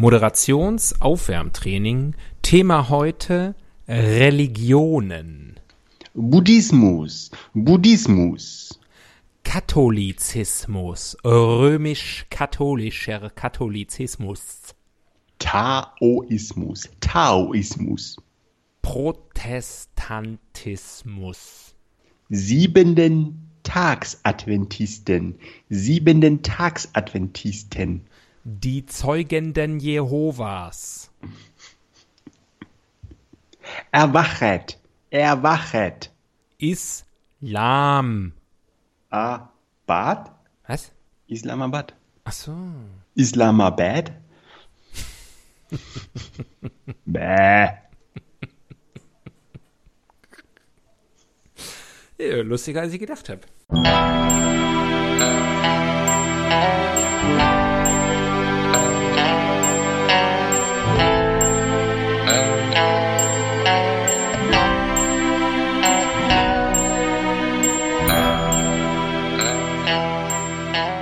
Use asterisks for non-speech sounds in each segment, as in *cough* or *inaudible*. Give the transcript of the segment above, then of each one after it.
Moderationsaufwärmtraining. Thema heute Religionen. Buddhismus, Buddhismus, Katholizismus, römisch-katholischer Katholizismus, Taoismus, Taoismus, Protestantismus, siebenden Tagsadventisten, siebenden Tagsadventisten, die Zeugenden Jehovas, erwachet, erwachet, Islam. Abad, Was? Islamabad, Ach so. Islamabad, *laughs* Bäh. Ja, lustiger, als ich gedacht habe.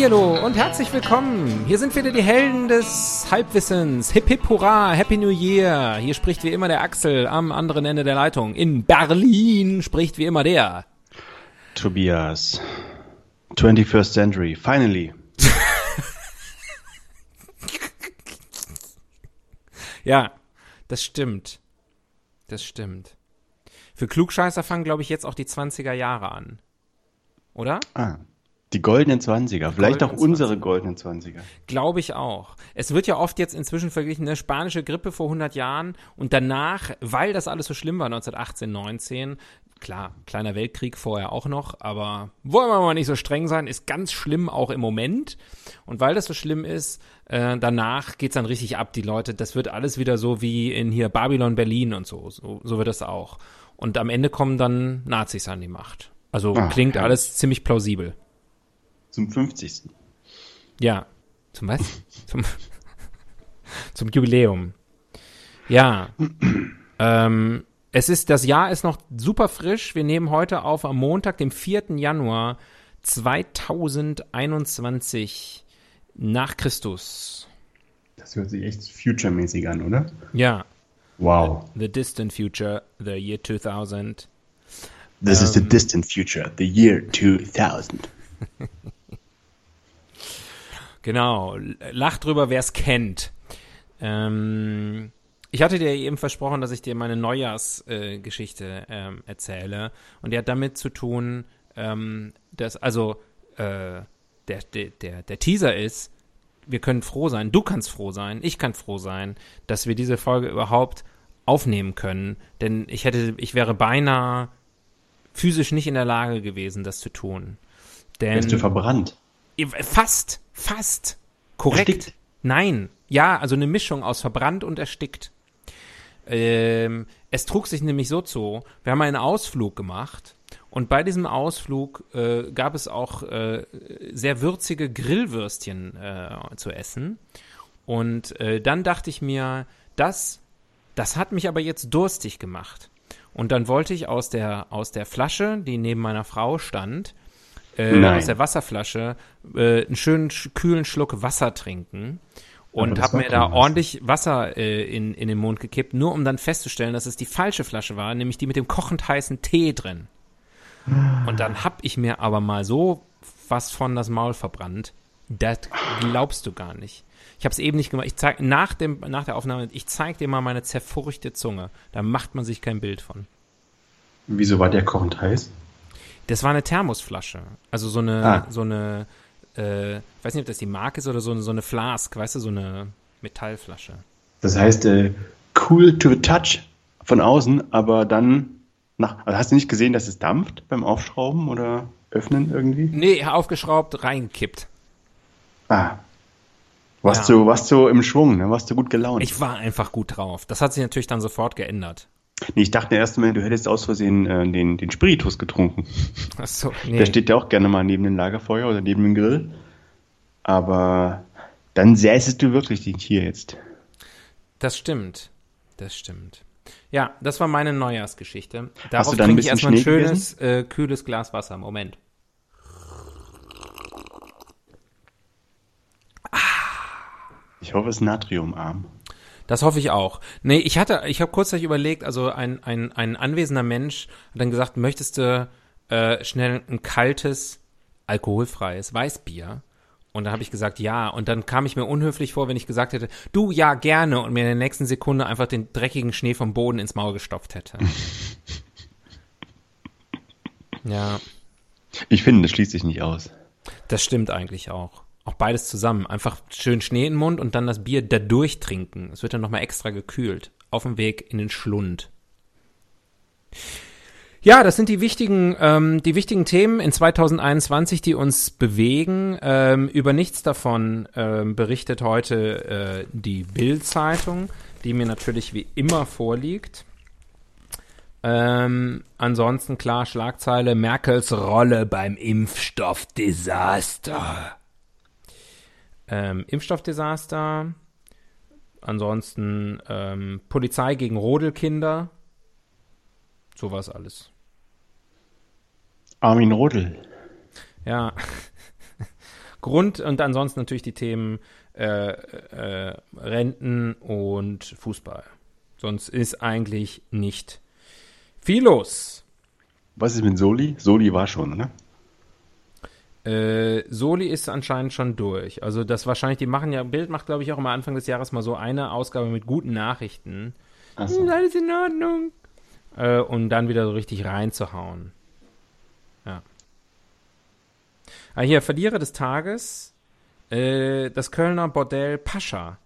Hallihallo und herzlich willkommen. Hier sind wieder die Helden des Halbwissens. Hip hip hurra, Happy New Year. Hier spricht wie immer der Axel am anderen Ende der Leitung. In Berlin spricht wie immer der. Tobias, 21st Century, finally. *laughs* Ja, das stimmt. Das stimmt. Für Klugscheißer fangen, glaube ich, jetzt auch die 20er Jahre an. Oder? Ah, die goldenen 20er, vielleicht auch goldenen unsere goldenen 20er. Glaube ich auch. Es wird ja oft jetzt inzwischen verglichen, eine spanische Grippe vor 100 Jahren und danach, weil das alles so schlimm war, 1918, 19, klar, kleiner Weltkrieg vorher auch noch, aber wollen wir mal nicht so streng sein, ist ganz schlimm auch im Moment. Und weil das so schlimm ist, äh, danach geht's dann richtig ab, die Leute, das wird alles wieder so wie in hier Babylon, Berlin und so, so, so wird das auch. Und am Ende kommen dann Nazis an die Macht. Also Ah, klingt ja. alles ziemlich plausibel. Zum 50. Ja. Zum was? *laughs* zum, zum Jubiläum. Ja. ähm, es ist, das Jahr ist noch super frisch. Wir nehmen heute auf am Montag, dem 4. Januar 2021 nach Christus. Das hört sich echt future-mäßig an, oder? Ja. Wow. The distant future, the year 2000. This is the distant future, the year 2000. *laughs* Genau, lach drüber, wer es kennt. Ähm, ich hatte dir eben versprochen, dass ich dir meine Neujahrsgeschichte äh, ähm, erzähle. Und die hat damit zu tun, ähm, dass, also, äh, der, der, der, der Teaser ist, wir können froh sein, du kannst froh sein, ich kann froh sein, dass wir diese Folge überhaupt aufnehmen können. Denn ich hätte, ich wäre beinahe physisch nicht in der Lage gewesen, das zu tun. Denn Wärst du verbrannt? Fast, fast. Korrekt. Erstickt? Nein. Ja, also eine Mischung aus verbrannt und erstickt. Ähm, es trug sich nämlich so zu, wir haben einen Ausflug gemacht und bei diesem Ausflug äh, gab es auch äh, sehr würzige Grillwürstchen äh, zu essen. Und äh, dann dachte ich mir, das, das hat mich aber jetzt durstig gemacht. Und dann wollte ich aus der, aus der Flasche, die neben meiner Frau stand, äh, aus der Wasserflasche äh, einen schönen sch kühlen Schluck Wasser trinken und habe mir da Wasser. ordentlich Wasser äh, in, in den Mund gekippt, nur um dann festzustellen, dass es die falsche Flasche war, nämlich die mit dem kochend heißen Tee drin. Und dann hab ich mir aber mal so was von das Maul verbrannt. Das glaubst du gar nicht. Ich habe es eben nicht gemacht. Ich zeig nach dem nach der Aufnahme, ich zeig dir mal meine zerfurchte Zunge. Da macht man sich kein Bild von. Wieso war der kochend heiß? Das war eine Thermosflasche. Also so eine, Ah. so eine, äh, ich weiß nicht, ob das die Marke ist oder so, eine- so eine Flask, weißt du, so eine Metallflasche. Das heißt, äh, cool to the touch von außen, aber dann nach. Also hast du nicht gesehen, dass es dampft beim Aufschrauben oder Öffnen irgendwie? Nee, aufgeschraubt, reingekippt. Ah. Warst, Ja. du, warst du im Schwung, ne? Warst du gut gelaunt? Ich war einfach gut drauf. Das hat sich natürlich dann sofort geändert. Nee, ich dachte erst mal, du hättest aus Versehen äh, den, den Spiritus getrunken. Achso, nee. Der steht ja auch gerne mal neben dem Lagerfeuer oder neben dem Grill. Aber dann säßest du wirklich den hier jetzt. Das stimmt. Das stimmt. Ja, das war meine Neujahrsgeschichte. Darauf du dann ein trinke ich erstmal ein Schnee schönes, äh, kühles Glas Wasser. Moment. Ich hoffe, es ist natriumarm. Das hoffe ich auch. Nee, ich hatte, ich habe kurzzeitig überlegt, also ein, ein, ein anwesender Mensch hat dann gesagt, möchtest du äh, schnell ein kaltes, alkoholfreies Weißbier? Und dann habe ich gesagt, ja. Und dann kam ich mir unhöflich vor, wenn ich gesagt hätte, du, ja, gerne. Und mir in der nächsten Sekunde einfach den dreckigen Schnee vom Boden ins Maul gestopft hätte. *laughs* ja, Ich finde, das schließt sich nicht aus. das stimmt eigentlich auch. Auch beides zusammen. Einfach schön Schnee in den Mund und dann das Bier dadurch trinken. Es wird dann nochmal extra gekühlt. Auf dem Weg in den Schlund. Ja, das sind die wichtigen, ähm, die wichtigen Themen in 2021, die uns bewegen. Ähm, über nichts davon ähm, berichtet heute äh, die Bild-Zeitung, die mir natürlich wie immer vorliegt. Ähm, ansonsten klar Schlagzeile Merkels Rolle beim Impfstoffdesaster. Ähm, Impfstoffdesaster. Ansonsten ähm, Polizei gegen Rodelkinder. Sowas alles. Armin Rodel. Ja. *laughs* Grund und ansonsten natürlich die Themen äh, äh, Renten und Fußball. Sonst ist eigentlich nicht viel los. Was ist mit Soli? Soli war schon, ne? Äh, Soli ist anscheinend schon durch. Also das wahrscheinlich, die machen ja, Bild macht glaube ich auch immer Anfang des Jahres mal so eine Ausgabe mit guten Nachrichten. Achso. Ist alles in Ordnung. Äh, um dann wieder so richtig reinzuhauen. Ja. Ah, hier, Verlierer des Tages. Äh, das Kölner Bordell Pascha.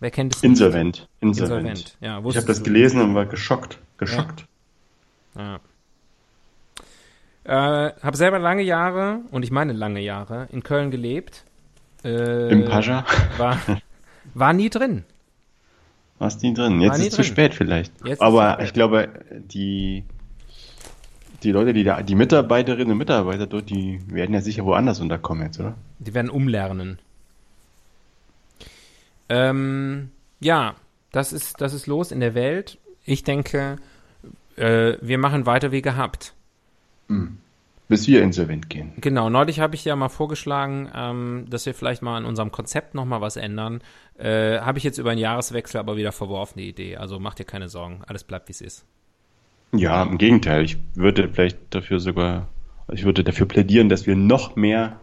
Wer kennt es? Insolvent. Insolvent. Insolvent. Ja, Ich habe das gelesen und war geschockt. Geschockt. Ja. Äh, habe selber lange Jahre, und ich meine lange Jahre, in Köln gelebt. Äh, Im Pascha War, war nie drin. warst nie drin. Jetzt War nie ist es zu spät vielleicht. Jetzt Aber spät. ich glaube, die, die Leute, die da, die Mitarbeiterinnen und Mitarbeiter dort, die werden ja sicher woanders unterkommen jetzt, oder? Die werden umlernen. Ähm, ja, das ist, das ist los in der Welt. Ich denke, äh, wir machen weiter wie gehabt. Bis wir insolvent gehen. Genau, neulich habe ich ja mal vorgeschlagen, ähm, dass wir vielleicht mal an unserem Konzept nochmal was ändern. Äh, habe ich jetzt über einen Jahreswechsel aber wieder verworfen, die Idee. Also mach dir keine Sorgen, alles bleibt wie es ist. Ja, im Gegenteil. Ich würde vielleicht dafür sogar, ich würde dafür plädieren, dass wir noch mehr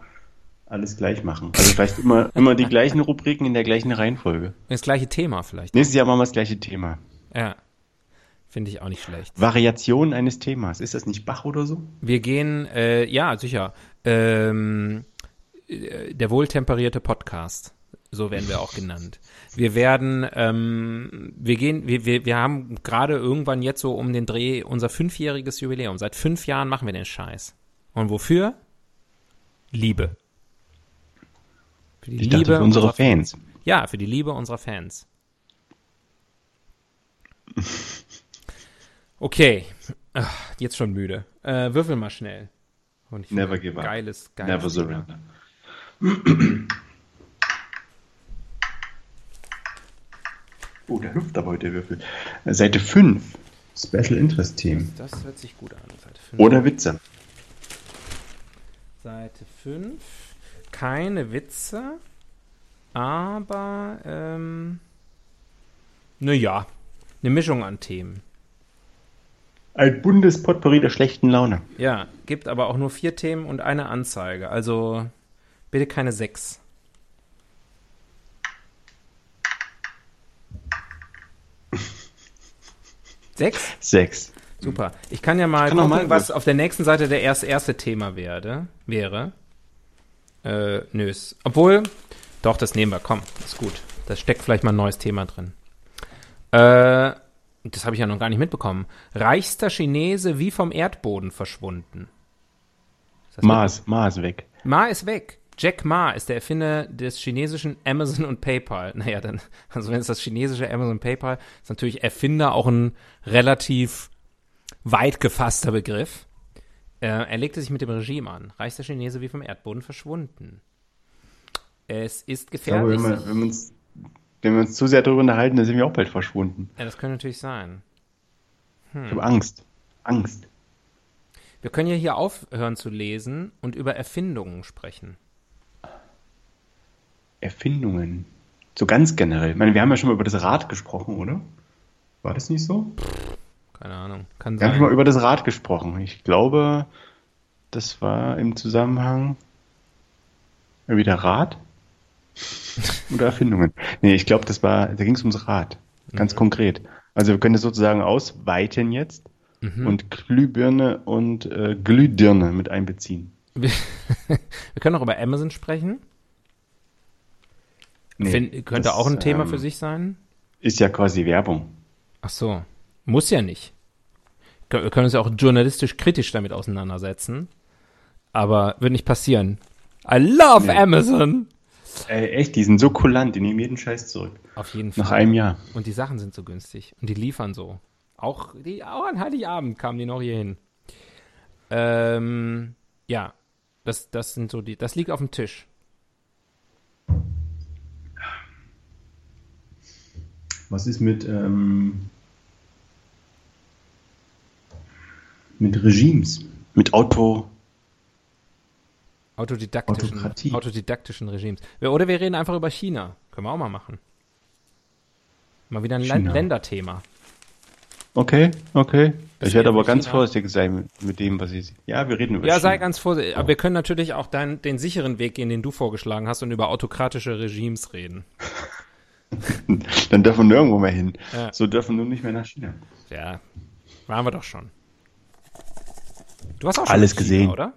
alles gleich machen. Also vielleicht immer, *laughs* immer die gleichen Rubriken in der gleichen Reihenfolge. Das gleiche Thema vielleicht. Nächstes Jahr machen wir das gleiche Thema. Ja, finde ich auch nicht schlecht. Variation eines Themas. Ist das nicht Bach oder so? Wir gehen, äh, ja, sicher. Ähm, äh, der wohltemperierte Podcast. So werden wir auch genannt. Wir werden, ähm, wir gehen, wir, wir, wir haben gerade irgendwann jetzt so um den Dreh unser fünfjähriges Jubiläum. Seit fünf Jahren machen wir den Scheiß. Und wofür? Liebe. Für die Ich dachte für unsere unserer- Fans. Ja, für die Liebe unserer Fans. *laughs* Okay, Ach, jetzt schon müde. Äh, würfel mal schnell. Und ich Never give up. Geiles, geiles. Never surrender. *clears throat* Oh, der hüpft aber heute der Würfel. Seite 5. Special Interest Themen. Das hört sich gut an. Seite 5. Oder Witze. Seite 5. Keine Witze, aber, ähm, naja, eine Mischung an Themen. Ein Bundespotpourri der schlechten Laune. Ja, gibt aber auch nur vier Themen und eine Anzeige. Also bitte keine sechs. Sechs? Sechs. Super. Ich kann ja mal Kann gucken, mal was auf der nächsten Seite der erste, erste Thema werde, wäre. Äh, nös. Obwohl, doch, das nehmen wir. Komm, ist gut. Da steckt vielleicht mal ein neues Thema drin. Äh, das habe ich ja noch gar nicht mitbekommen. Reichster Chinese wie vom Erdboden verschwunden. Ist das Mars, Mars weg. Ma ist weg. Jack Ma ist der Erfinder des chinesischen Amazon und PayPal. *laughs* Naja, dann, also wenn es das chinesische Amazon und PayPal ist natürlich Erfinder auch ein relativ weit gefasster Begriff. Äh, er legte sich mit dem Regime an. Reichster Chinese wie vom Erdboden verschwunden. Es ist Ich glaube, gefährlich. wenn wir, wenn, wenn wir uns zu sehr darüber unterhalten, dann sind wir auch bald verschwunden. ja, das könnte natürlich sein. Ich habe Angst. Angst. Wir können ja hier aufhören zu lesen und über Erfindungen sprechen. Erfindungen. So ganz generell. Ich meine, wir haben ja schon mal über das Rad gesprochen, oder? War das nicht so? Keine Ahnung. Kann Wir haben schon mal über das Rad gesprochen. Ich glaube, das war im Zusammenhang wieder Rad oder Erfindungen. Nee, ich glaube, das war, da ging es ums Rad. Ganz konkret. Also wir können das sozusagen ausweiten jetzt und Glühbirne und äh, Glühdirne mit einbeziehen. Wir, *laughs* wir können auch über Amazon sprechen. Nee, Find, könnte das, auch ein Thema ähm, für sich sein. Ist ja quasi Werbung. Ach so. Muss ja nicht. Wir können uns ja auch journalistisch kritisch damit auseinandersetzen. Aber wird nicht passieren. I love Nee. Amazon! Ey, echt, die sind so kulant, die nehmen jeden Scheiß zurück. Auf jeden Fall. Nach einem Jahr. Und die Sachen sind so günstig. Und die liefern so. Auch, die, auch an Heiligabend kamen die noch hier hin. Ähm, ja. Das, das sind so die, das liegt auf dem Tisch. Was ist mit, ähm, mit Regimes? Mit Auto. Autodidaktischen, Autokratie. autodidaktischen Regimes. Oder wir reden einfach über China. Können wir auch mal machen. Mal wieder ein China. Länderthema. Okay, okay. Das ich werde aber ganz China. vorsichtig sein mit, dem, was ich. Ja, wir reden über Ja, sei China. ganz vorsichtig. Aber wir können natürlich auch dein, den sicheren Weg gehen, den du vorgeschlagen hast, und über autokratische Regimes reden. *laughs* Dann dürfen wir nirgendwo mehr hin. Ja. So dürfen wir nur nicht mehr nach China. Ja, waren wir doch schon. Du hast auch schon Alles in China, gesehen. oder?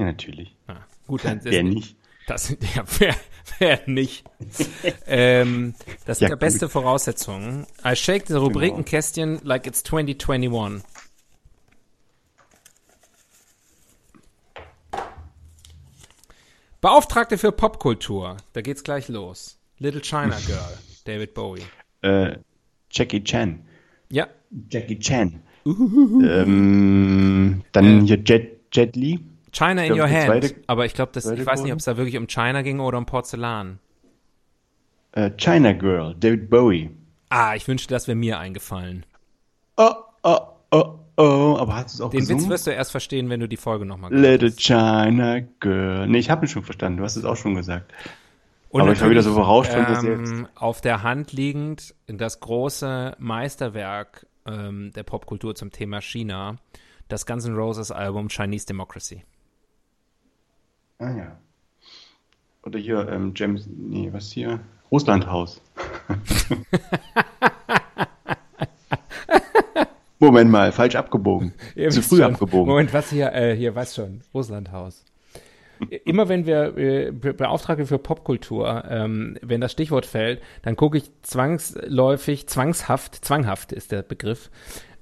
Ja, natürlich. Ja, gut, dann Wer nicht? Das *laughs* ja wer, wer nicht. ähm, das sind ja, Ja, gut. beste Voraussetzungen. I shake the Rubrikenkästchen like it's 2021. Beauftragte für Popkultur. Da geht's gleich los. Little China Girl, David Bowie. Äh, Jackie Chan. Ja, Jackie Chan. Ähm, dann Äh. hier Jet, Jet Li. China in glaub, your hand. zweite- Aber ich glaube, das, ich weiß nicht, ob es da wirklich um China ging oder um Porzellan. Äh, China Girl. David Bowie. Ah, ich wünschte, das wäre mir eingefallen. Oh, oh, oh, oh. Aber hast du es auch Den gesungen? Witz wirst du erst verstehen, wenn du die Folge nochmal Little China Girl. Nee, ich habe ihn schon verstanden. Du hast es auch schon gesagt. Und Aber ich war wieder so überrascht von mir ähm, Auf der Hand liegend das große Meisterwerk ähm, der Popkultur zum Thema China, das Guns N' Roses Album Chinese Democracy. Ah ja. Oder hier, ähm, James, nee, was hier? Russlandhaus. *laughs* Moment mal, falsch abgebogen. *laughs* Zu früh abgebogen. Moment, was hier, äh, hier, was schon, Russlandhaus. Immer wenn wir äh, Be- Beauftragte für Popkultur, ähm, wenn das Stichwort fällt, dann gucke ich zwangsläufig, zwangshaft, zwanghaft ist der Begriff,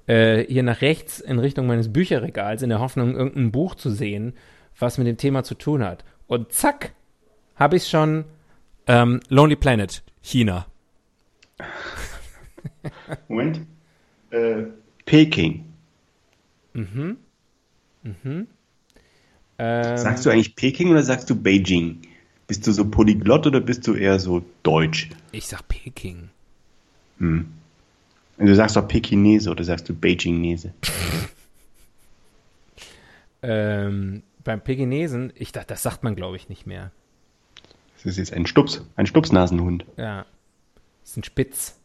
äh, hier nach rechts in Richtung meines Bücherregals in der Hoffnung, irgendein Buch zu sehen, was mit dem Thema zu tun hat. Und zack, habe ich schon ähm, Lonely Planet, China. *laughs* Moment. Äh, Peking. Ähm, Sagst du eigentlich Peking oder sagst du Beijing? Bist du so polyglott oder bist du eher so deutsch? ich sag Peking. Und du sagst doch Pekinese oder sagst du Beijingnese? *laughs* Ähm, beim Pekinesen, ich dachte, das sagt man, glaube ich, nicht mehr. Das ist jetzt ein Stups, ein Stupsnasenhund. Ja. Das ist ein Spitz.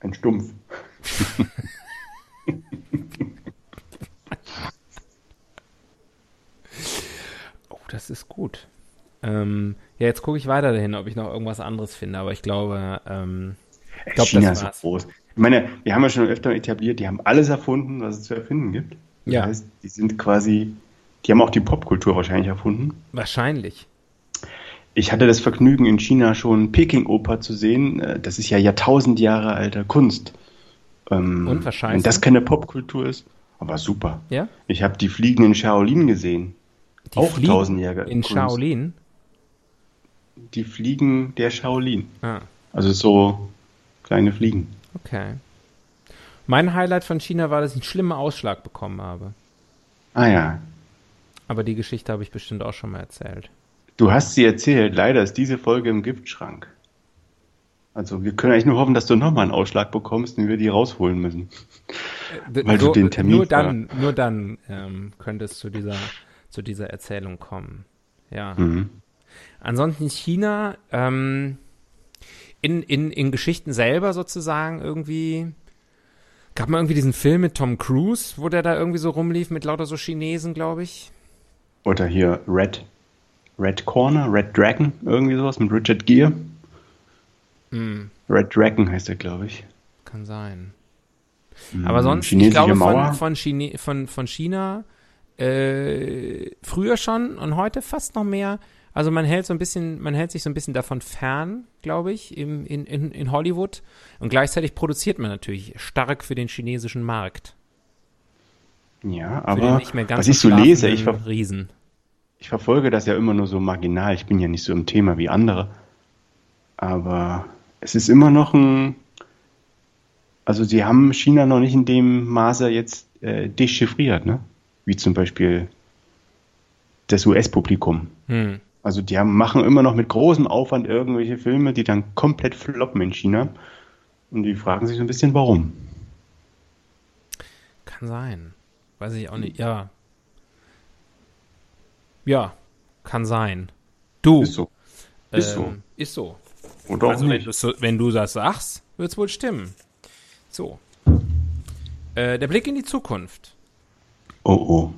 Ein Stumpf. *laughs* Oh, das ist gut. Ähm, ja, jetzt gucke ich weiter dahin, ob ich noch irgendwas anderes finde, aber ich glaube, ähm, ich glaube, China das ist so groß. Ich meine, wir haben ja schon öfter etabliert, die haben alles erfunden, was es zu erfinden gibt. Das Ja. heißt, die sind quasi, die haben auch die Popkultur wahrscheinlich erfunden. Wahrscheinlich. Ich hatte das Vergnügen, in China schon Peking-Oper zu sehen. Äh, Das ist ja Jahrtausend Jahre alter Kunst. Ähm, Und was scheiße? Wenn das keine Popkultur ist, aber super. Ja? Ich habe die fliegenden Shaolin gesehen. Die auch Fliegen tausendjährige In Kunst. Shaolin? Die Fliegen der Shaolin. Ah, Also so kleine Fliegen. okay. Mein Highlight von China war, dass ich einen schlimmen Ausschlag bekommen habe. Ah ja. Aber die Geschichte habe ich bestimmt auch schon mal erzählt. Du hast sie erzählt. Leider ist diese Folge im Giftschrank. Also wir können eigentlich nur hoffen, dass du nochmal einen Ausschlag bekommst und wir die rausholen müssen. Weil du den Termin nur dann, nur dann ähm, könnte es zu dieser, zu dieser Erzählung kommen. Ja. Mhm. Ansonsten China, ähm, in, in, in Geschichten selber sozusagen irgendwie, gab mal irgendwie diesen Film mit Tom Cruise, wo der da irgendwie so rumlief mit lauter so Chinesen, glaube ich. Oder hier Red, Red Corner, Red Dragon, irgendwie sowas mit Richard Gere. Hm, Red Dragon heißt er, glaube ich. kann sein. Mhm. Aber sonst, ich glaube, von, von, Chine, von, von China äh, früher schon und heute fast noch mehr. Also man hält so ein bisschen, man hält sich so ein bisschen davon fern, glaube ich, im, in, in, in Hollywood. Und gleichzeitig produziert man natürlich stark für den chinesischen Markt. Ja, aber was ich so lese, ich, ver Riesen. ich verfolge das ja immer nur so marginal. Ich bin ja nicht so im Thema wie andere. Aber es ist immer noch ein. Also sie haben China noch nicht in dem Maße jetzt äh, dechiffriert, ne? Wie zum Beispiel das US-Publikum. Hm. Also die haben, machen immer noch mit großem Aufwand irgendwelche Filme, die dann komplett floppen in China. Und die fragen sich so ein bisschen, warum. Kann sein. Weiß ich auch nicht. Ja. Ja, kann sein. Du. Ist so. Ist so. ähm, Ist so. Oder auch Also wenn, nicht. du's so, wenn du das sagst, wird es wohl stimmen. So. Äh, der Blick in die Zukunft. Oh oh.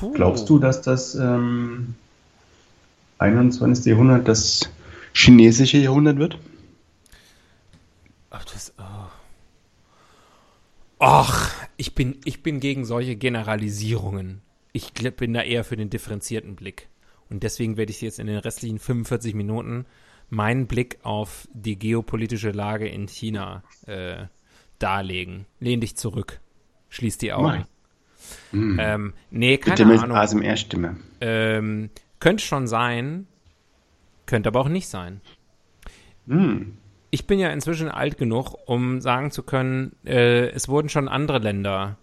Puh. Glaubst du, dass das ähm, 21. Jahrhundert das chinesische Jahrhundert wird? Ach, das, oh. Ach, ich bin, ich bin gegen solche Generalisierungen. Ich bin da eher für den differenzierten Blick. Und deswegen werde ich jetzt in den restlichen 45 Minuten meinen Blick auf die geopolitische Lage in China äh, darlegen. Lehn dich zurück. Schließ die Augen. Nein. Hm. Ähm, nee, keine Bitte mit Ahnung. ASMR-Stimme. Ähm, könnte schon sein, könnte aber auch nicht sein. Hm. Ich bin ja inzwischen alt genug, um sagen zu können, äh, es wurden schon andere Länder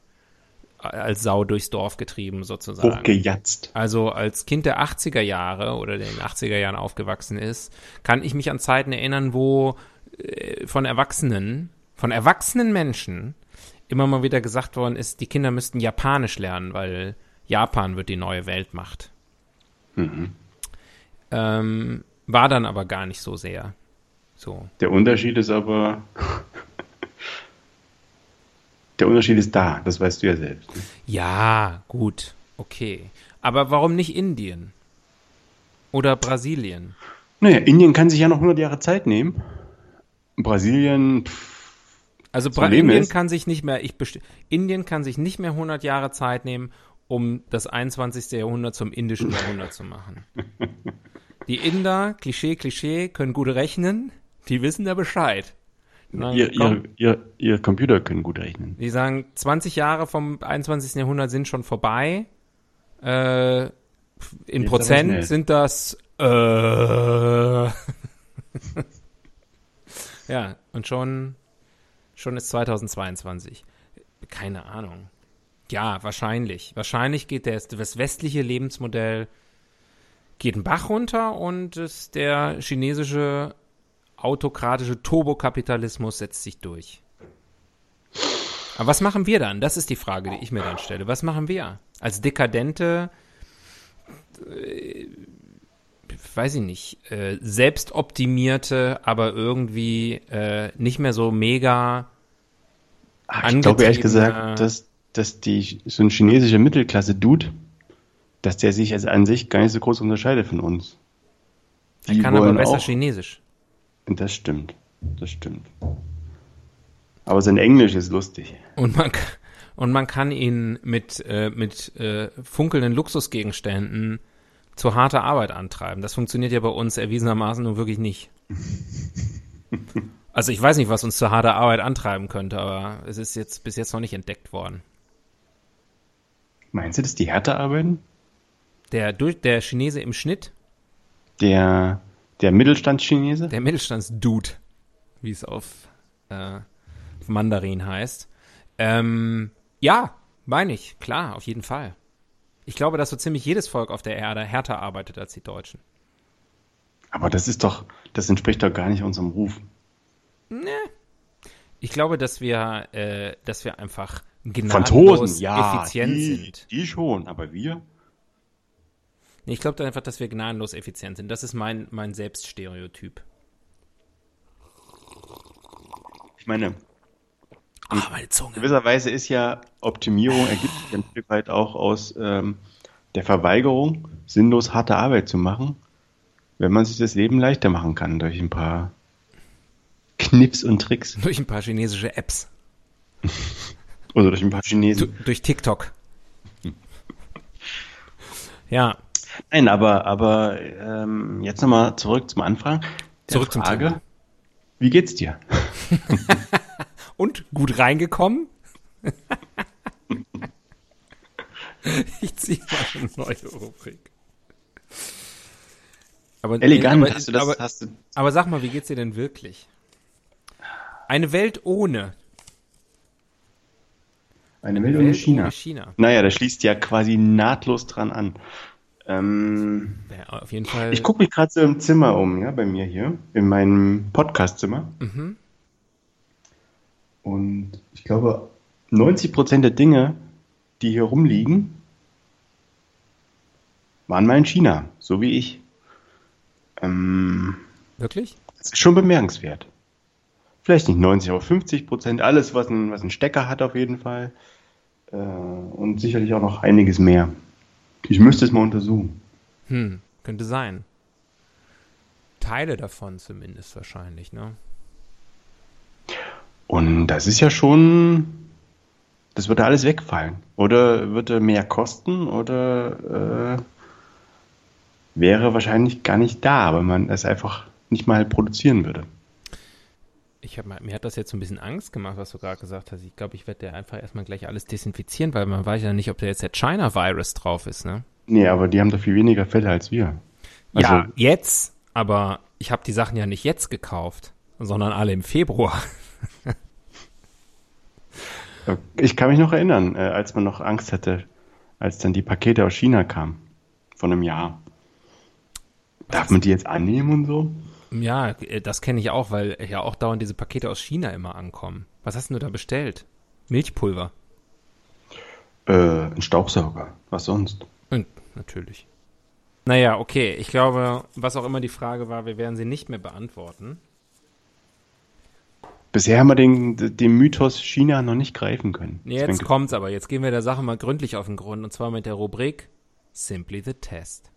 als Sau durchs Dorf getrieben, sozusagen. Hochgejatzt. Also als Kind der 80er Jahre oder der in den 80er Jahren aufgewachsen ist, kann ich mich an Zeiten erinnern, wo äh, von Erwachsenen, von erwachsenen Menschen immer mal wieder gesagt worden ist, die Kinder müssten Japanisch lernen, weil Japan wird die neue Weltmacht. Mhm. Ähm, war dann aber gar nicht so sehr. So. Der Unterschied ist aber. *laughs* Der Unterschied ist da, das weißt du ja selbst. ne? Ja, gut, okay. Aber warum nicht Indien? Oder Brasilien? Naja, Indien kann sich ja noch 100 Jahre Zeit nehmen. Brasilien, pff, Also So Bra Indien ist. kann sich nicht mehr, ich Indien kann sich nicht mehr 100 Jahre Zeit nehmen, um das 21. Jahrhundert zum indischen Jahrhundert zu machen. *laughs* Die Inder, Klischee, Klischee, können gut rechnen, die wissen da Bescheid. Sagen, ihr, komm, ihr, ihr, ihr Computer können gut rechnen. die sagen, 20 Jahre vom 21. Jahrhundert sind schon vorbei. Äh, in Jetzt Prozent sind das äh, *laughs* ja, und schon schon ist 2022. Keine Ahnung. Ja, wahrscheinlich. Wahrscheinlich geht der, das westliche Lebensmodell geht einen Bach runter und es, der chinesische autokratische Turbokapitalismus setzt sich durch. Aber was machen wir dann? Das ist die Frage, die ich mir dann stelle. Was machen wir? Als dekadente, äh, weiß ich nicht, äh, selbstoptimierte, aber irgendwie äh, nicht mehr so mega Ah, ich glaube ehrlich gesagt, dass, dass die, so ein chinesischer Mittelklasse-Dude, dass der sich also an sich gar nicht so groß unterscheidet von uns. Er kann aber besser auch- Chinesisch. Das stimmt. Das stimmt. Aber sein Englisch ist lustig. Und man, und man kann ihn mit, äh, mit äh, funkelnden Luxusgegenständen zu harter Arbeit antreiben. Das funktioniert ja bei uns erwiesenermaßen nun wirklich nicht. *laughs* Also ich weiß nicht, was uns zu harter Arbeit antreiben könnte, aber es ist jetzt bis jetzt noch nicht entdeckt worden. Meinst du, dass die härter arbeiten? Der, durch, der Chinese im Schnitt, Der, der Mittelstandschinese? der Mittelstandsdude, wie es auf, äh, auf Mandarin heißt. Ähm, ja, meine ich, klar, auf jeden Fall. Ich glaube, dass so ziemlich jedes Volk auf der Erde härter arbeitet als die Deutschen. Aber das ist doch, das entspricht doch gar nicht unserem Ruf. Ich glaube, dass wir, äh, dass wir einfach gnadenlos Franzosen, ja, effizient die, sind. die schon, aber wir? Nee, ich glaube einfach, dass wir gnadenlos effizient sind. Das ist mein, mein Selbststereotyp. Ich meine, Ah, meine Zunge. gewisserweise ist ja Optimierung ergibt sich ein Stück weit auch aus ähm, der Verweigerung, sinnlos harte Arbeit zu machen, wenn man sich das Leben leichter machen kann durch ein paar Kniffs und Tricks *laughs* Durch ein paar chinesische Apps. oder durch ein paar Du, Chinesen. durch TikTok. Ja, Nein, aber aber ähm, jetzt nochmal zurück zum Anfang. Der Zurück zum Frage, Thema. Wie geht's dir? *laughs* und gut reingekommen. *laughs* ich ziehe mal eine neue Rubrik. Aber, Elegant, aber, hast du das? aber, hast du, aber sag mal, wie geht's dir denn wirklich? Eine Welt ohne. eine Welt ohne Welt China. ohne China. Naja, das schließt ja quasi nahtlos dran an. Ähm, Ja, auf jeden Fall. ich gucke mich gerade so im Zimmer um, ja, bei mir hier, in meinem Podcast-Zimmer. Mhm. Und ich glaube, 90% der Dinge, die hier rumliegen, waren mal in China, so wie ich. Ähm, Wirklich? das ist schon bemerkenswert. Vielleicht nicht 90%, aber 50 Prozent. Alles, was ein, was ein Stecker hat, auf jeden Fall. Äh, und sicherlich auch noch einiges mehr. Ich müsste es mal untersuchen. Hm, könnte sein. Teile davon zumindest wahrscheinlich, ne? Und das ist ja schon. Das würde alles wegfallen. Oder würde mehr kosten oder äh, wäre wahrscheinlich gar nicht da, weil man es einfach nicht mal produzieren würde. Ich hab, mir hat das jetzt so ein bisschen Angst gemacht, was du gerade gesagt hast. Ich glaube, ich werde einfach erstmal gleich alles desinfizieren, weil man weiß ja nicht, ob da jetzt der China-Virus drauf ist, ne? Nee, aber die haben doch viel weniger Fälle als wir. Also, ja, jetzt, aber ich habe die Sachen ja nicht jetzt gekauft, sondern alle im Februar. *laughs* Ich kann mich noch erinnern, äh, als man noch Angst hatte, als dann die Pakete aus China kamen. Von einem Jahr. Darf man die jetzt annehmen und so? Ja, äh, das kenne ich auch, weil ja auch dauernd diese Pakete aus China immer ankommen. Was hast denn du da bestellt? Milchpulver. Äh, ein Staubsauger. Was sonst? Und natürlich. Naja, okay. Ich glaube, was auch immer die Frage war, wir werden sie nicht mehr beantworten. Bisher haben wir den, den Mythos China noch nicht greifen können. Jetzt kommt's aber. Jetzt gehen wir der Sache mal gründlich auf den Grund. Und zwar mit der Rubrik Simply the Test.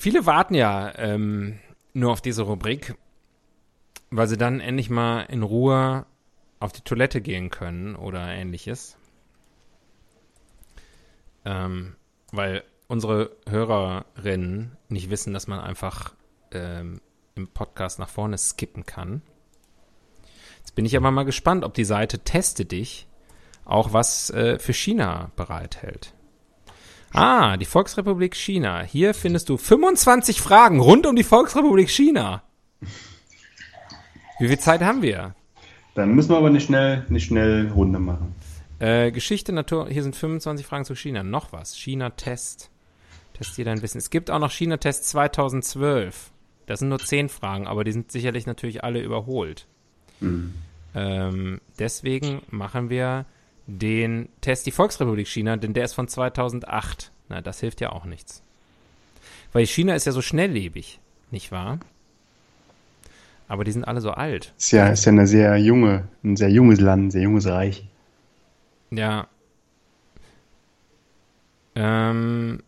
Viele warten ja ähm, nur auf diese Rubrik, weil sie dann endlich mal in Ruhe auf die Toilette gehen können oder ähnliches. Ähm, weil unsere Hörerinnen nicht wissen, dass man einfach ähm, im Podcast nach vorne skippen kann. Jetzt bin ich aber mal gespannt, ob die Seite Teste dich auch was äh, für China bereithält. Ah, die Volksrepublik China. Hier findest du 25 Fragen rund um die Volksrepublik China. Wie viel Zeit haben wir? Dann müssen wir aber eine schnell, eine schnell Runde machen. Äh, Geschichte, Natur, hier sind 25 Fragen zu China. Noch was. China-Test. Testier dein Wissen. Es gibt auch noch China-Test 2012. Das sind nur 10 Fragen, aber die sind sicherlich natürlich alle überholt. Ähm, deswegen machen wir den Test die Volksrepublik China, denn der ist von 2008. Na, das hilft ja auch nichts. Weil China ist ja so schnelllebig, nicht wahr? Aber die sind alle so alt. Ist ja, ist ja eine sehr junge, ein sehr junges Land, ein sehr junges Reich. Ja. Ähm.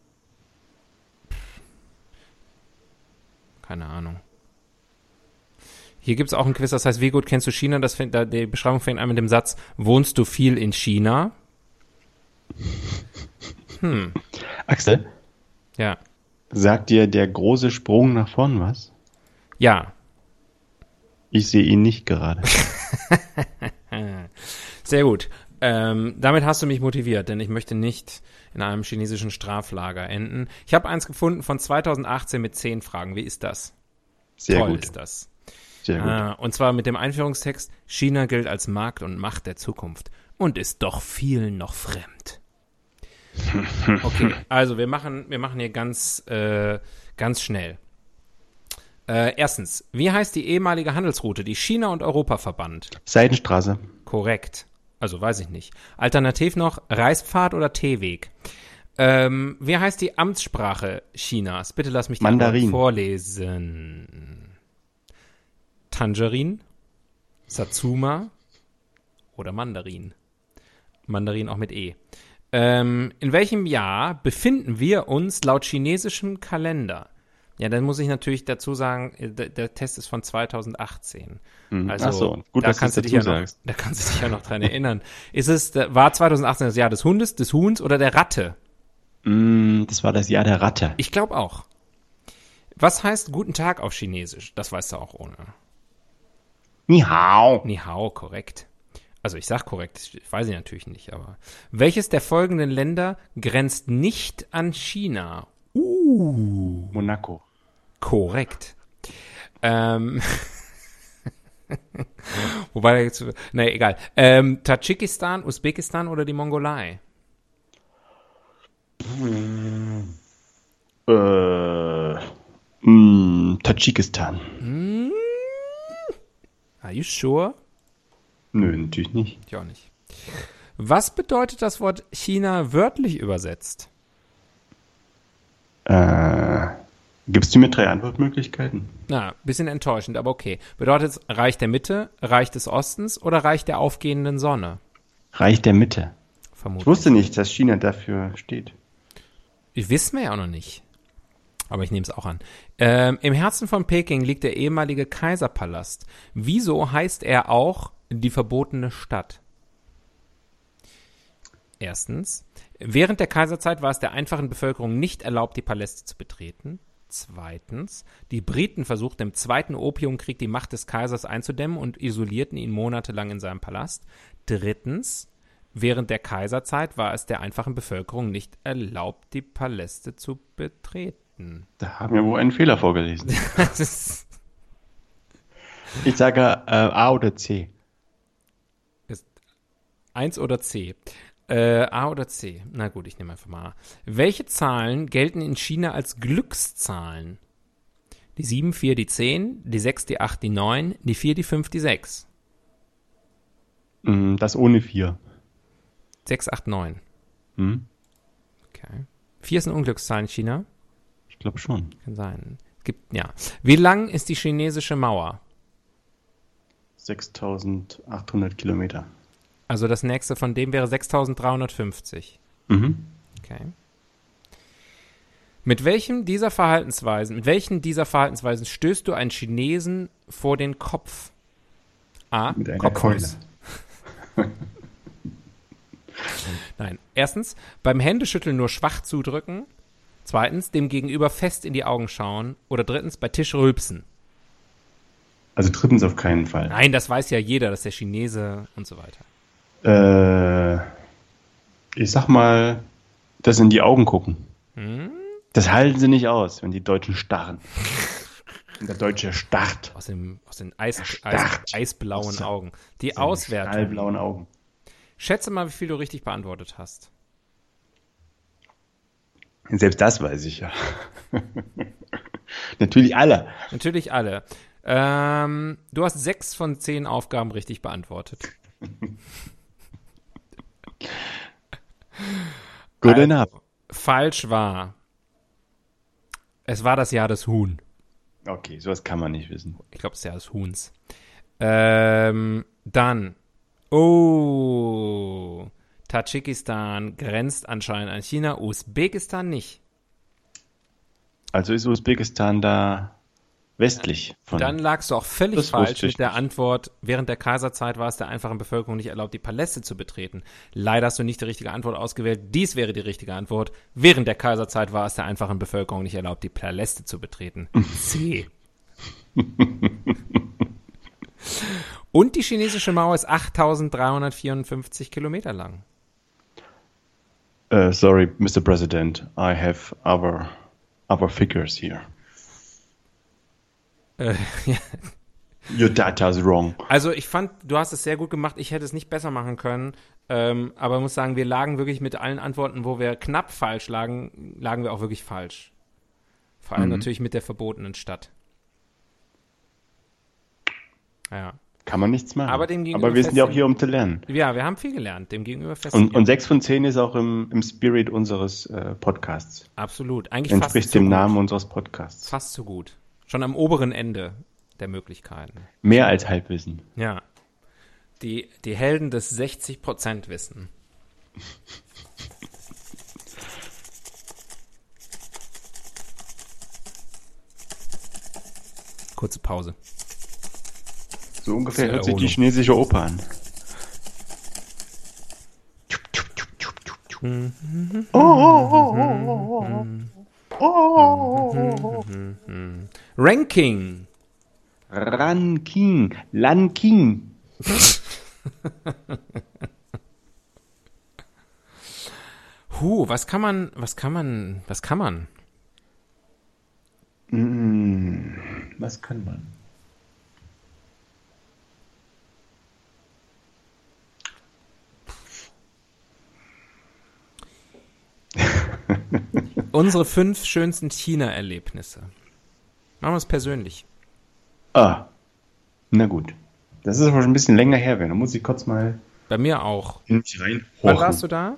Keine Ahnung. Hier gibt es auch ein Quiz, das heißt, wie gut kennst du China? Das fängt, da, die Beschreibung fängt an mit dem Satz, wohnst du viel in China? Axel, Ja. sagt dir der große Sprung nach vorn was? Ja. Ich sehe ihn nicht gerade. *laughs* Sehr gut. Ähm, damit hast du mich motiviert, denn ich möchte nicht in einem chinesischen Straflager enden. Ich habe eins gefunden von 2018 mit zehn Fragen. Wie ist das? Sehr Toll gut. ist das. Sehr gut. Äh, und zwar mit dem Einführungstext, China gilt als Markt und Macht der Zukunft und ist doch vielen noch fremd. *laughs* Okay, also wir machen, wir machen hier ganz, äh, ganz schnell. Äh, erstens, wie heißt die ehemalige Handelsroute, die China und Europa verband? Seidenstraße. Korrekt. Also weiß ich nicht. Alternativ noch Reispfad oder Teeweg. Ähm, wie heißt die Amtssprache Chinas? Bitte lass mich die Mandarin. Vorlesen. Tangerin, Satsuma oder Mandarin. Mandarin auch mit E. Ähm, in welchem Jahr befinden wir uns laut chinesischem Kalender? Ja, dann muss ich natürlich dazu sagen, äh, der, der Test ist von 2018. Mhm. Also, Ach so, gut, da dass kannst du dich ja noch, da kannst du dich ja noch dran erinnern. Ist es, war 2018 das Jahr des Hundes, des Huhns oder der Ratte? Mm, das war das Jahr der Ratte. Ich glaube auch. Was heißt guten Tag auf Chinesisch? Das weißt du auch ohne. Ni hao. Ni hao, korrekt. Also ich sag korrekt, ich weiß ich natürlich nicht, aber welches der folgenden Länder grenzt nicht an China? Uh, Monaco. korrekt. Ähm, *laughs* wobei jetzt, nee, egal. Ähm, Tadschikistan, Usbekistan oder die Mongolei? Äh, mm, Tadschikistan. Are you sure? Nö, natürlich nicht. Ich auch nicht. Was bedeutet das Wort China wörtlich übersetzt? Äh, gibst du mir drei Antwortmöglichkeiten? Na, bisschen enttäuschend, aber okay. Bedeutet es Reich der Mitte, Reich des Ostens oder Reich der aufgehenden Sonne? Reich der Mitte. Ich Vermutlich. wusste nicht, dass China dafür steht. Ich wissen wir ja auch noch nicht. Aber ich nehme es auch an. Ähm, Im Herzen von Peking liegt der ehemalige Kaiserpalast. Wieso heißt er auch die verbotene Stadt? Erstens, während der Kaiserzeit war es der einfachen Bevölkerung nicht erlaubt, die Paläste zu betreten. Zweitens, die Briten versuchten im Zweiten Opiumkrieg die Macht des Kaisers einzudämmen und isolierten ihn monatelang in seinem Palast. Drittens, während der Kaiserzeit war es der einfachen Bevölkerung nicht erlaubt, die Paläste zu betreten. Da haben wir wohl einen Fehler vorgelesen. *laughs* Ich sage äh, A oder C. ist eins oder C. Äh, A oder C? Na gut, ich nehme einfach mal A. Welche Zahlen gelten in China als Glückszahlen? Die 7, 4, die 10, die 6, die 8, die 9, die 4, die 5, die 6. Mm, Das ohne vier. 6, 8, 9. Hm? Okay. 4 ist eine Unglückszahl in China. Ich glaube schon. Kann sein. Gibt, ja. Wie lang ist die chinesische Mauer? 6800 Kilometer. Also das nächste von dem wäre 6350. Mhm. Okay. Mit welchem dieser Verhaltensweisen, mit welchen dieser Verhaltensweisen stößt du einen Chinesen vor den Kopf? A. Mit einer Kopfnuss. *laughs* Nein. Erstens, beim Händeschütteln nur schwach zudrücken. Zweitens, dem Gegenüber fest in die Augen schauen. Oder drittens, bei Tisch rülpsen. Also drittens auf keinen Fall. Nein, das weiß ja jeder, dass der Chinese und so weiter. Äh, ich sag mal, das in die Augen gucken. Hm? Das halten sie nicht aus, wenn die Deutschen starren. *laughs* Der Deutsche starrt. Aus, dem, aus den Eis, Eis, eisblauen Aus Augen. Die Auswertung. Stahlblauen Augen. Schätze mal, wie viel du richtig beantwortet hast. Selbst das weiß ich ja. *laughs* Natürlich alle. Natürlich alle. Ähm, du hast sechs von zehn Aufgaben richtig beantwortet. *laughs* Good Also, enough. Falsch war. Es war das Jahr des Huhn. Okay, sowas kann man nicht wissen. Ich glaube, das Jahr des Huhns. Ähm, dann. Oh. Tadschikistan grenzt anscheinend an China, Usbekistan nicht. Also ist Usbekistan da westlich von. Dann lagst du auch völlig falsch mit der. Antwort, während der Kaiserzeit war es der einfachen Bevölkerung nicht erlaubt, die Paläste zu betreten. Leider hast du nicht die richtige Antwort ausgewählt. Dies wäre die richtige Antwort. Während der Kaiserzeit war es der einfachen Bevölkerung nicht erlaubt, die Paläste zu betreten. *laughs* C. Und die chinesische Mauer ist 8354 Kilometer lang. Uh, sorry, Mr. President, I have other, other figures here. Äh, *laughs* ja. Your data is wrong. Also ich fand, du hast es sehr gut gemacht. Ich hätte es nicht besser machen können. Ähm, aber ich muss sagen, wir lagen wirklich mit allen Antworten, wo wir knapp falsch lagen, lagen wir auch wirklich falsch. Vor allem Mhm. natürlich mit der verbotenen Stadt. Ja. Kann man nichts machen. Aber Aber wir sind ja auch hier, um zu lernen. Ja, wir haben viel gelernt, dem gegenüber fest. Und, und sechs von zehn ist auch im, im Spirit unseres äh, Podcasts. Absolut. Eigentlich fast Entspricht zu dem gut. Namen unseres Podcasts. Fast zu gut. Schon am oberen Ende der Möglichkeiten. Mehr als Halbwissen. Ja. Die, die Helden des 60% Wissen. *laughs* Kurze Pause. So ungefähr Zur hört sich die chinesische Oper an. Ranking. Ranking, Lanking. *laughs* Huh, was kann man, was kann man, was kann man? Was kann man? *laughs* Unsere fünf schönsten China-Erlebnisse. Machen wir es persönlich. Ah, na gut. Das ist aber schon ein bisschen länger her, da muss ich kurz mal Bei mir auch. in mich rein. Wann warst du da?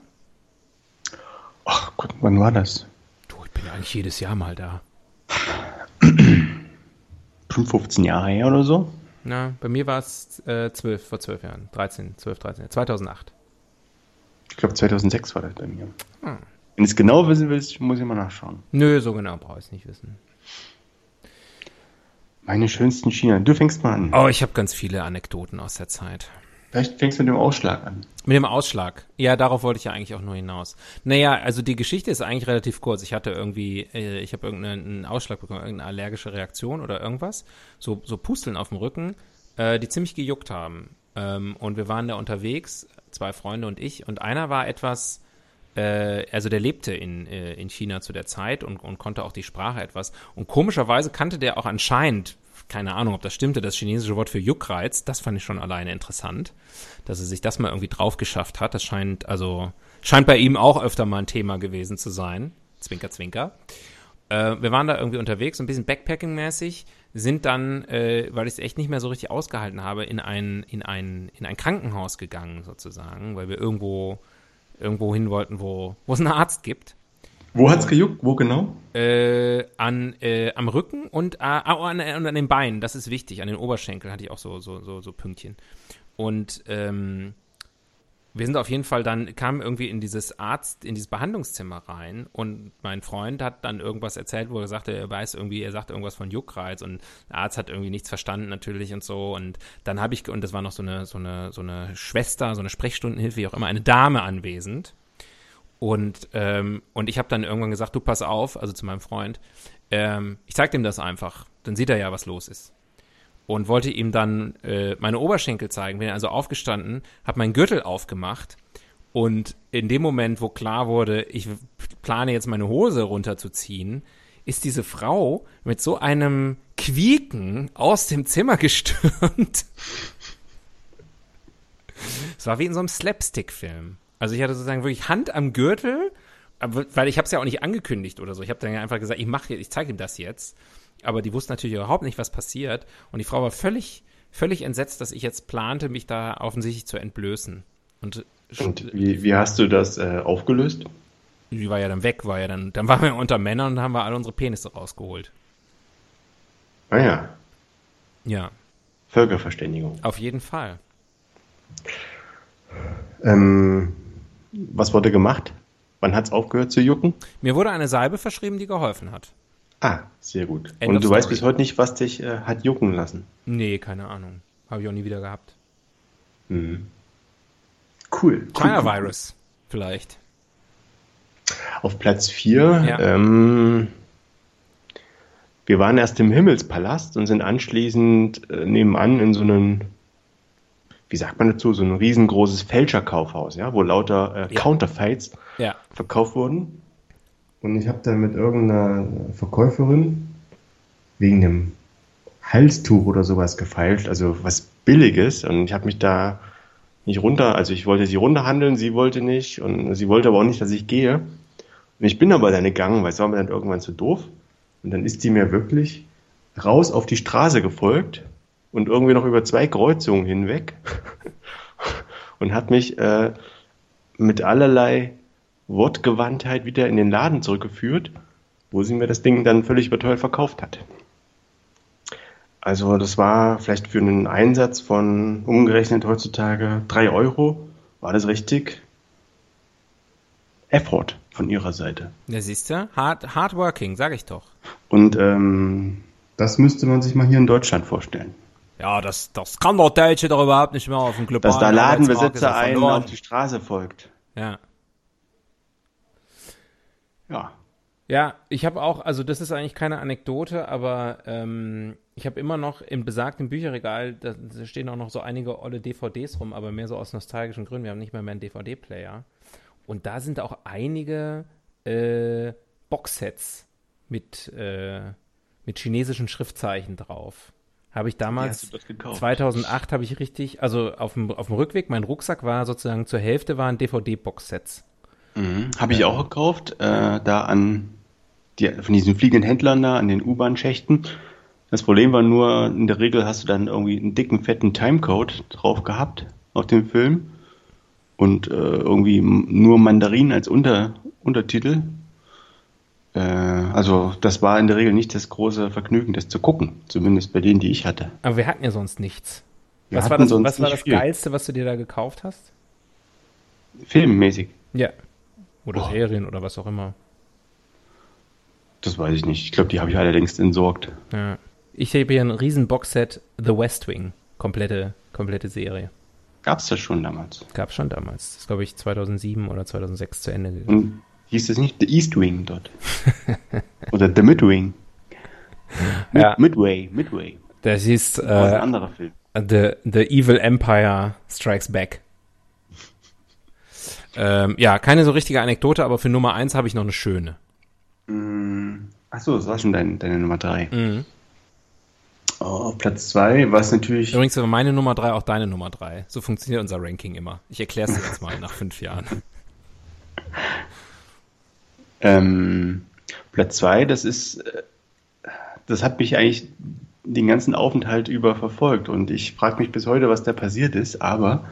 Ach Gott, wann war das? Du, ich bin ja eigentlich jedes Jahr mal da. 15 Jahre her oder so? Na, bei mir war es äh, 12, vor zwölf Jahren. 13, 12, 13, 2008. Ich glaube 2006 war das bei mir. Hm. Wenn du es genau wissen willst, muss ich mal nachschauen. Nö, so genau brauche ich es nicht wissen. Meine schönsten China. Du fängst mal an. Oh, ich habe ganz viele Anekdoten aus der Zeit. Vielleicht fängst du mit dem Ausschlag an. Mit dem Ausschlag. Ja, darauf wollte ich ja eigentlich auch nur hinaus. Naja, also die Geschichte ist eigentlich relativ kurz. Ich hatte irgendwie, äh, ich habe irgendeinen Ausschlag bekommen, irgendeine allergische Reaktion oder irgendwas. So, so Pusteln auf dem Rücken, äh, die ziemlich gejuckt haben. Ähm, und wir waren da unterwegs, zwei Freunde und ich. Und einer war etwas, also der lebte in, äh, in China zu der Zeit und, und konnte auch die Sprache etwas. Und komischerweise kannte der auch anscheinend, keine Ahnung, ob das stimmte, das chinesische Wort für Juckreiz. Das fand ich schon alleine interessant, dass er sich das mal irgendwie drauf geschafft hat. Das scheint, also, scheint bei ihm auch öfter mal ein Thema gewesen zu sein. Zwinker, zwinker. Äh, wir waren da irgendwie unterwegs, ein bisschen Backpacking-mäßig, sind dann, äh, weil ich es echt nicht mehr so richtig ausgehalten habe, in ein, in ein, in ein Krankenhaus gegangen, sozusagen, weil wir irgendwo, irgendwo hin wollten, wo, wo es einen Arzt gibt. Wo hat's gejuckt? Wo genau? Äh, an, äh, am Rücken und, äh, an, und an den Beinen, das ist wichtig. An den Oberschenkeln hatte ich auch so, so, so, so Pünktchen. Und ähm, wir sind auf jeden Fall dann, kamen irgendwie in dieses Arzt, in dieses Behandlungszimmer rein und mein Freund hat dann irgendwas erzählt, wo er sagte, er weiß irgendwie, er sagt irgendwas von Juckreiz und der Arzt hat irgendwie nichts verstanden natürlich und so und dann habe ich, und das war noch so eine, so eine, so eine Schwester, so eine Sprechstundenhilfe, wie auch immer, eine Dame anwesend und, ähm, und ich habe dann irgendwann gesagt, du pass auf, also zu meinem Freund, ähm, ich zeig dem das einfach, dann sieht er ja, was los ist. Und wollte ihm dann äh, meine Oberschenkel zeigen, bin also aufgestanden, habe meinen Gürtel aufgemacht und in dem Moment, wo klar wurde, ich plane jetzt meine Hose runterzuziehen, ist diese Frau mit so einem Quieken aus dem Zimmer *laughs* gestürmt. Es war wie in so einem Slapstick-Film. Also ich hatte sozusagen wirklich Hand am Gürtel, weil ich habe es ja auch nicht angekündigt oder so. Ich habe dann ja einfach gesagt, ich mache, ich zeige ihm das jetzt. Aber die wussten natürlich überhaupt nicht, was passiert. Und die Frau war völlig, völlig entsetzt, dass ich jetzt plante, mich da offensichtlich zu entblößen. Und, Und wie, wie hast du das äh, aufgelöst? die war ja dann weg, war ja dann, dann waren wir unter Männern und haben wir alle unsere Penisse rausgeholt. Ah ja, Ja, Völkerverständigung. auf jeden Fall. Ähm, was wurde gemacht? Wann hat's aufgehört zu jucken? Mir wurde eine Salbe verschrieben, die geholfen hat. Ah, sehr gut. End Und du weißt story. bis heute nicht, was dich äh, hat jucken lassen. Nee, keine Ahnung. Habe ich auch nie wieder gehabt. Mhm. Cool. China cool, cool. Virus, vielleicht. Auf Platz 4. Ja. Ähm, wir waren erst im Himmelspalast und sind anschließend äh, nebenan in so einen wie sagt man dazu, so ein riesengroßes Fälscherkaufhaus, ja, wo lauter äh, Ja. Counterfeits Ja. verkauft wurden. Und ich habe dann mit irgendeiner Verkäuferin wegen einem Halstuch oder sowas gefeilt, also was Billiges. Und ich habe mich da nicht runter, also ich wollte sie runterhandeln, sie wollte nicht und sie wollte aber auch nicht, dass ich gehe. Und ich bin aber dann gegangen, weil es war mir dann irgendwann zu doof. Und dann ist die mir wirklich raus auf die Straße gefolgt und irgendwie noch über zwei Kreuzungen hinweg *laughs* und hat mich äh, mit allerlei Wortgewandtheit wieder in den Laden zurückgeführt, wo sie mir das Ding dann völlig überteuert verkauft hat. Also das war vielleicht für einen Einsatz von umgerechnet heutzutage drei Euro, war das richtig Effort von ihrer Seite. Ja, siehst du? Hard, hard working, sag ich doch. Und ähm, das müsste man sich mal hier in Deutschland vorstellen. Ja, das, das kann der Deutsche doch überhaupt nicht mehr auf dem globalen Dass da Ladenbesitzer er einen auf die Straße folgt. Ja. Ja. Ja, ich habe auch, also das ist eigentlich keine Anekdote, aber ähm, ich habe immer noch im besagten Bücherregal, da, da stehen auch noch so einige olle DVDs rum, aber mehr so aus nostalgischen Gründen. Wir haben nicht mehr, mehr einen DVD-Player. Und da sind auch einige äh, Boxsets mit, äh, mit chinesischen Schriftzeichen drauf. Habe ich damals hast du das gekauft? 2008 habe ich richtig, also auf dem, auf dem Rückweg, mein Rucksack war sozusagen zur Hälfte waren DVD-Boxsets. Mhm. Habe ich auch gekauft, äh, da an die, von diesen fliegenden Händlern da an den U-Bahn-Schächten. Das Problem war nur, in der Regel hast du dann irgendwie einen dicken, fetten Timecode drauf gehabt auf dem Film und äh, irgendwie nur Mandarin als Unter, Untertitel. Äh, also das war in der Regel nicht das große Vergnügen, das zu gucken, zumindest bei denen, die ich hatte. Aber wir hatten ja sonst nichts. Wir was war das, was war das. Geilste, was du dir da gekauft hast? Filmmäßig, Ja. Oder Boah. Serien oder was auch immer. das weiß ich nicht. Ich glaube, die habe ich allerdings entsorgt. Ja. Ich habe hier ein riesen Boxset The West Wing. Komplette, komplette Serie. Gab's das schon damals? Gab schon damals. Das ist, glaube ich, 2007 oder 2006 zu Ende gegangen. Und hieß es nicht The East Wing dort? *laughs* Oder The Midwing? Mid *laughs* Ja. Midway, Midway. Das ist Das war ein äh, anderer Film. The, The Evil Empire Strikes Back. Ähm, ja, keine so richtige Anekdote, aber für Nummer eins habe ich noch eine schöne. Achso, das war schon dein, deine Nummer drei. Mhm. Oh, Platz zwei war es natürlich. Übrigens war meine Nummer drei auch deine Nummer drei. So funktioniert unser Ranking immer. Ich erkläre es dir jetzt mal nach fünf Jahren. *laughs* Ähm, Platz zwei, das ist, äh, das hat mich eigentlich den ganzen Aufenthalt über verfolgt und ich frage mich bis heute, was da passiert ist, aber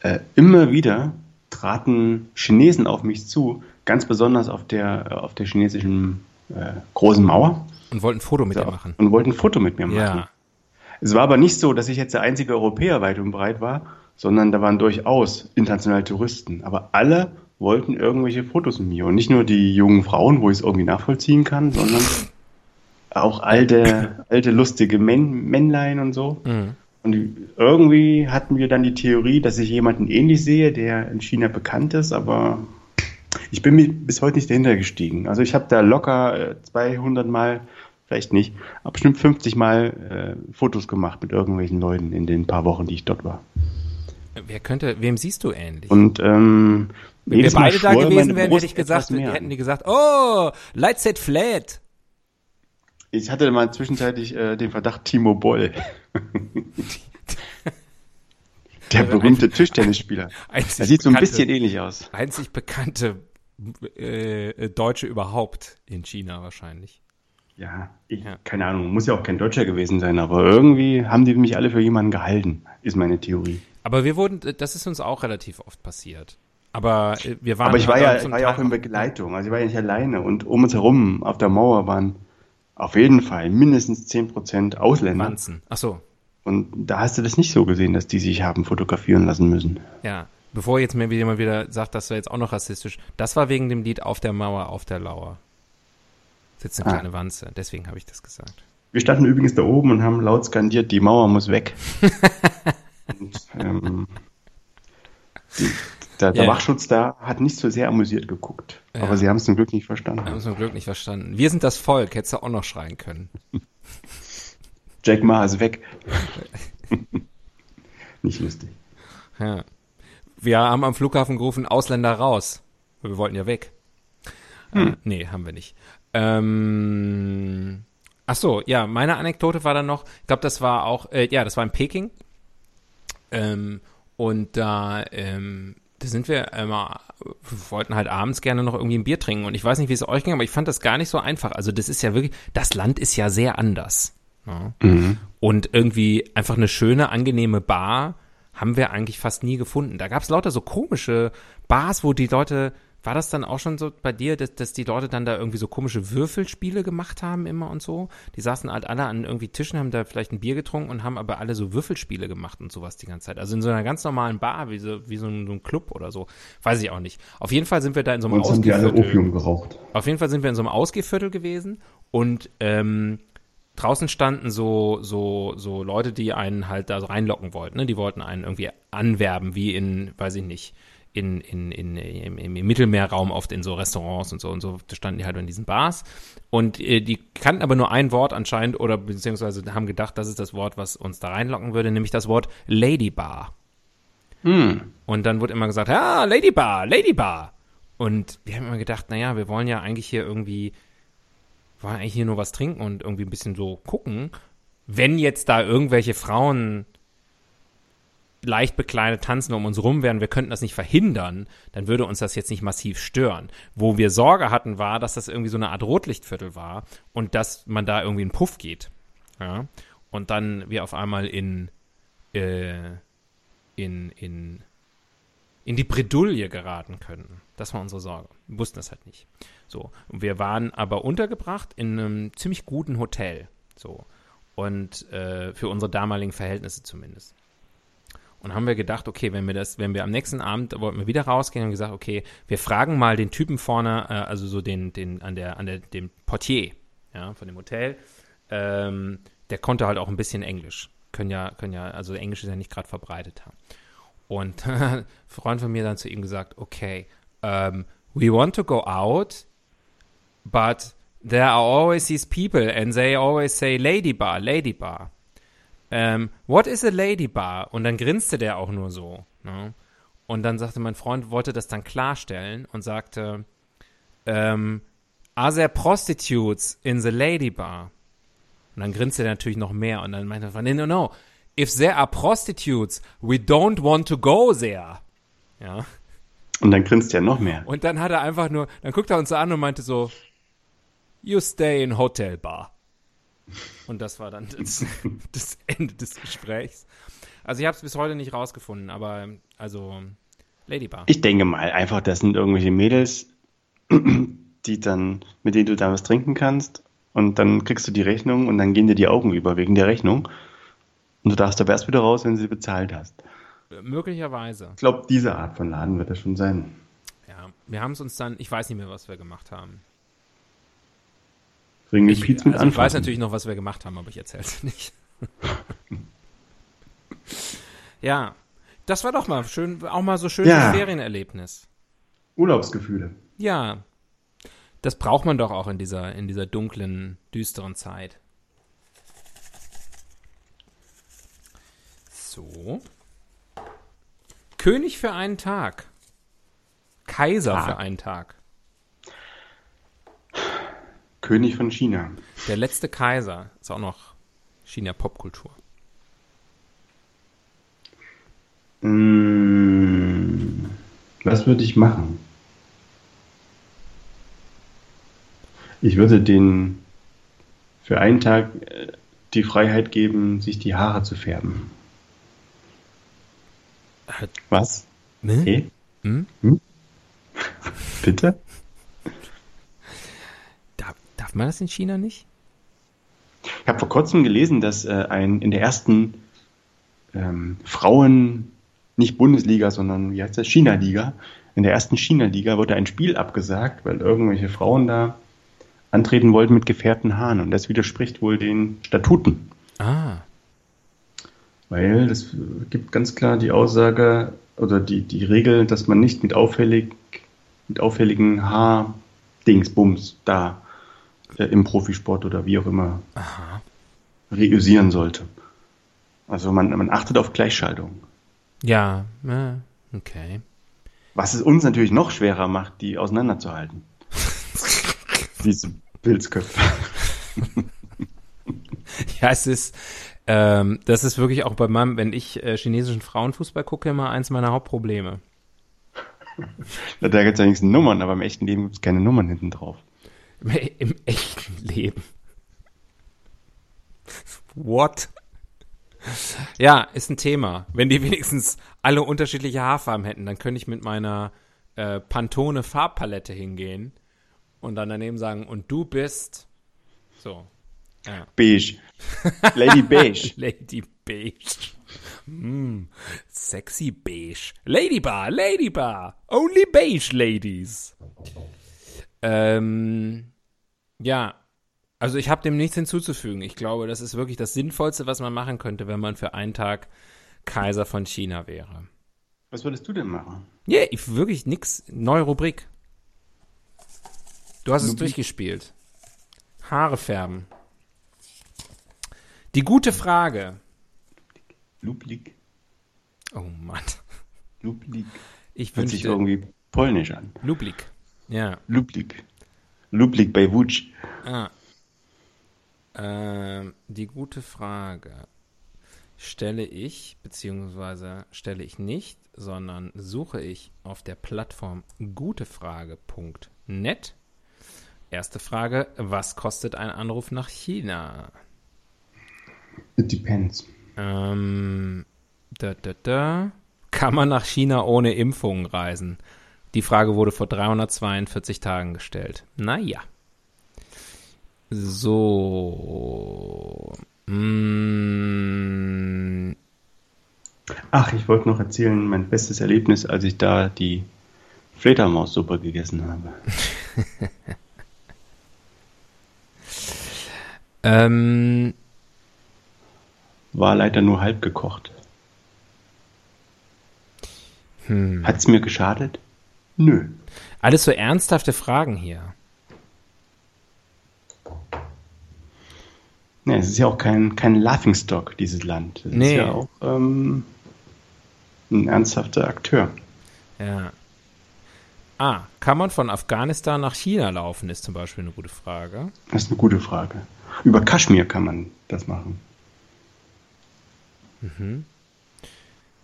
äh, immer wieder traten Chinesen auf mich zu, ganz besonders auf der, äh, auf der chinesischen äh, großen Mauer Und wollten ein Foto mit so, dir machen. und wollten ein Foto mit mir machen. Ja. Es war aber nicht so, dass ich jetzt der einzige Europäer weit und breit war, sondern da waren durchaus internationale Touristen. Aber alle wollten irgendwelche Fotos mit mir. Und nicht nur die jungen Frauen, wo ich es irgendwie nachvollziehen kann, sondern *laughs* auch alte, alte lustige Män Männlein und so. Mhm. Und irgendwie hatten wir dann die Theorie, dass ich jemanden ähnlich sehe, der in China bekannt ist, aber ich bin mir bis heute nicht dahinter gestiegen. Also ich habe da locker äh, 200 Mal, vielleicht nicht, aber bestimmt 50 Mal äh, Fotos gemacht mit irgendwelchen Leuten in den paar Wochen, die ich dort war. Wer könnte, wem siehst du ähnlich? Und ähm, Wenn wir Mal beide da gewesen wären, hätte ich gesagt, hätten die gesagt, oh, Light Set Flat. Ich hatte mal zwischenzeitlich äh, den Verdacht Timo Boll. *laughs* Der berühmte Tischtennisspieler. Einzig Er sieht so ein bekannte- bisschen ähnlich aus. Einzig bekannte äh, Deutsche überhaupt in China wahrscheinlich. Ja, ich, Ja. keine Ahnung, muss ja auch kein Deutscher gewesen sein, aber irgendwie haben die mich alle für jemanden gehalten, ist meine Theorie. Aber wir wurden, das ist uns auch relativ oft passiert. Aber äh, wir waren aber ich war ja, war ja auch in Begleitung, also ich war ja nicht alleine und um uns herum auf der Mauer waren auf jeden Fall mindestens 10% Ausländer. Wanzen. Ach so, Und da hast du das nicht so gesehen, dass die sich haben fotografieren lassen müssen. ja. Bevor jetzt mir jemand wieder sagt, das wäre jetzt auch noch rassistisch. Das war wegen dem Lied Auf der Mauer, auf der Lauer. Sitzt eine Ah. kleine Wanze. Deswegen habe ich das gesagt. Wir standen übrigens da oben und haben laut skandiert, die Mauer muss weg. *laughs* und, ähm, die, der, der Ja. Wachschutz da hat nicht so sehr amüsiert geguckt. Ja. Aber sie haben es zum Glück nicht verstanden. Haben zum Glück nicht verstanden. Wir sind das Volk, hättest du auch noch schreien können. *laughs* Jack Ma ist weg. *laughs* Nicht lustig. Ja. Wir haben am Flughafen gerufen, Ausländer raus. Wir wollten ja weg. Hm. Äh, nee, haben wir nicht. Ähm, ach so, ja, meine Anekdote war dann noch, ich glaube, das war auch, äh, ja, das war in Peking. Ähm, und da, ähm, da sind wir immer, wir wollten halt abends gerne noch irgendwie ein Bier trinken. Und ich weiß nicht, wie es euch ging, aber ich fand das gar nicht so einfach. Also das ist ja wirklich, das Land ist ja sehr anders. Ja. Mhm. Und irgendwie einfach eine schöne, angenehme Bar haben wir eigentlich fast nie gefunden. Da gab es lauter so komische Bars, wo die Leute war das dann auch schon so bei dir, dass, dass die Leute dann da irgendwie so komische Würfelspiele gemacht haben immer und so? Die saßen halt alle an irgendwie Tischen, haben da vielleicht ein Bier getrunken und haben aber alle so Würfelspiele gemacht und sowas die ganze Zeit. Also in so einer ganz normalen Bar, wie so, wie so ein, so ein Club oder so. Weiß ich auch nicht. Auf jeden Fall sind wir da in so einem Ausgehviertel. Auf jeden Fall sind wir in so einem Ausgehviertel gewesen und ähm, draußen standen so, so, so Leute, die einen halt da so reinlocken wollten. Ne? Die wollten einen irgendwie anwerben, wie in, weiß ich nicht, in, in, in, im, im Mittelmeerraum oft in so Restaurants und so und so da standen die halt in diesen Bars und äh, die kannten aber nur ein Wort anscheinend oder beziehungsweise haben gedacht, das ist das Wort, was uns da reinlocken würde, nämlich das Wort Ladybar. Hm. Und dann wurde immer gesagt, ja, Ladybar, Ladybar. Und wir haben immer gedacht, naja, wir wollen ja eigentlich hier irgendwie, wollen eigentlich hier nur was trinken und irgendwie ein bisschen so gucken. Wenn jetzt da irgendwelche Frauen leicht bekleidet tanzen um uns rum wären, wir könnten das nicht verhindern, dann würde uns das jetzt nicht massiv stören. Wo wir Sorge hatten, war, dass das irgendwie so eine Art Rotlichtviertel war und dass man da irgendwie in Puff geht. Ja. Und dann wir auf einmal in, äh, in, in, in die Bredouille geraten könnten. Das war unsere Sorge. Wir wussten das halt nicht. So. Und wir waren aber untergebracht in einem ziemlich guten Hotel. So. Und äh, für unsere damaligen Verhältnisse zumindest. Und haben wir gedacht, okay, wenn wir das, wenn wir am nächsten Abend wollten wir wieder rausgehen und gesagt, okay, wir fragen mal den Typen vorne, äh, also so den, den, an der, an der, dem Portier, ja, von dem Hotel. Ähm, der konnte halt auch ein bisschen Englisch. Können ja, können ja, also Englisch ist ja nicht gerade verbreitet. Und ein *laughs* Freund von mir dann zu ihm gesagt, okay, um, ähm, we want to go out, but there are always these people and they always say lady bar, lady bar ähm, what is a lady bar? Und dann grinste der auch nur so. Ne? Und dann sagte mein Freund, wollte das dann klarstellen und sagte, ähm, are there prostitutes in the lady bar? Und dann grinste er natürlich noch mehr und dann meinte er, no, no, no, if there are prostitutes, we don't want to go there. Ja. Und dann grinst er noch mehr. Und dann hat er einfach nur, dann guckt er uns an und meinte so, you stay in hotel bar. Und das war dann das, *laughs* das Ende des Gesprächs. Also ich habe es bis heute nicht rausgefunden, aber also Ladybar. Ich denke mal einfach, das sind irgendwelche Mädels, *clears throat* die dann, mit denen du da was trinken kannst und dann kriegst du die Rechnung und dann gehen dir die Augen über wegen der Rechnung und du darfst aber erst wieder raus, wenn du sie bezahlt hast. Möglicherweise. Ich glaube, diese Art von Laden wird das schon sein. Ja, wir haben es uns dann, ich weiß nicht mehr, was wir gemacht haben. Wegen ich, mit also ich weiß natürlich noch, was wir gemacht haben, aber ich erzähle es *laughs* nicht. *laughs* ja, das war doch mal schön, auch mal so schönes ja. Ferienerlebnis. Urlaubsgefühle. Ja, das braucht man doch auch in dieser, in dieser dunklen, düsteren Zeit. So. König für einen Tag. Kaiser ah. für einen Tag. König von China. Der letzte Kaiser ist auch noch China-Popkultur. Mmh, was würde ich machen? Ich würde den für einen Tag äh, die Freiheit geben, sich die Haare zu färben. Was? Ne? Hey? Hm? Hm? *laughs* Bitte? Darf man das in China nicht? Ich habe vor kurzem gelesen, dass äh, ein in der ersten ähm, Frauen, nicht Bundesliga, sondern wie heißt das, China-Liga, in der ersten China-Liga wurde ein Spiel abgesagt, weil irgendwelche Frauen da antreten wollten mit gefährten Haaren. Und das widerspricht wohl den Statuten. Ah. Weil es gibt ganz klar die Aussage oder die, die Regel, dass man nicht mit auffällig, mit auffälligen Haardingsbums da im Profisport oder wie auch immer Aha. reüsieren sollte. Also man, man achtet auf Gleichschaltung. Ja, äh, okay. Was es uns natürlich noch schwerer macht, die auseinanderzuhalten. *laughs* Diese Pilzköpfe. *laughs* Ja, es ist, ähm, das ist wirklich auch bei meinem, wenn ich äh, chinesischen Frauenfußball gucke, immer eins meiner Hauptprobleme. *laughs* Da gibt es ja wenigstens Nummern, aber im echten Leben gibt es keine Nummern hinten drauf. Im, Im echten Leben. What? Ja, ist ein Thema. Wenn die wenigstens alle unterschiedliche Haarfarben hätten, dann könnte ich mit meiner äh, Pantone Farbpalette hingehen und dann daneben sagen, und du bist so. Ja. Beige. Lady Beige. *laughs* Lady Beige. Mm, sexy Beige. Ladybar, Ladybar. Only Beige Ladies. Ähm, ja, also ich habe dem nichts hinzuzufügen. Ich glaube, das ist wirklich das Sinnvollste, was man machen könnte, wenn man für einen Tag Kaiser von China wäre. Was würdest du denn machen? Ja, yeah, ich, wirklich nix. Neue Rubrik. Du hast es Rubrik. durchgespielt. Haare färben. Die gute Frage. Lublik. Oh Mann. Lublik. Ich Hört sich wünschte. irgendwie polnisch an. Lublik. Ja. Lublik. Lublik bei Wutsch. Ah. Ähm, die gute Frage stelle ich, beziehungsweise stelle ich nicht, sondern suche ich auf der Plattform gutefrage.net. Erste Frage, was kostet ein Anruf nach China? It depends. Ähm, da, da, da. Kann man nach China ohne Impfungen reisen? Die Frage wurde vor 342 Tagen gestellt. Naja. So. Mm, Ach, ich wollte noch erzählen, mein bestes Erlebnis, als ich da die Fledermaussuppe gegessen habe. *laughs* ähm, War leider nur halb gekocht. hm. Hat's mir geschadet? Nö. Alles so ernsthafte Fragen hier. Nee, es ist ja auch kein, kein Laughingstock, dieses Land. Es Nee. ist ja auch ähm, ein ernsthafter Akteur. Ja. Ah, kann man von Afghanistan nach China laufen, ist zum Beispiel eine gute Frage. Das ist eine gute Frage. Über Kaschmir kann man das machen.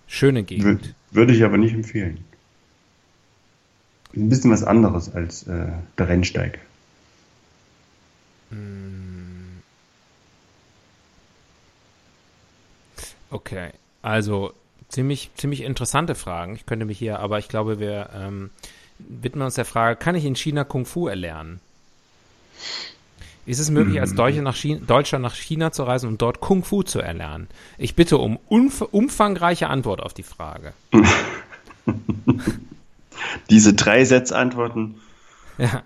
Schöne Gegend. Wür würde ich aber nicht empfehlen. Ein bisschen was anderes als äh, der Rennsteig. Okay, also ziemlich, ziemlich interessante Fragen. Ich könnte mich hier, aber ich glaube, wir ähm, widmen uns der Frage, kann ich in China Kung Fu erlernen? Ist es möglich, als Deutscher nach, China, Deutscher nach China zu reisen und dort Kung Fu zu erlernen? Ich bitte um umf umfangreiche Antwort auf die Frage. *laughs* Diese drei Sätzantworten. Ja.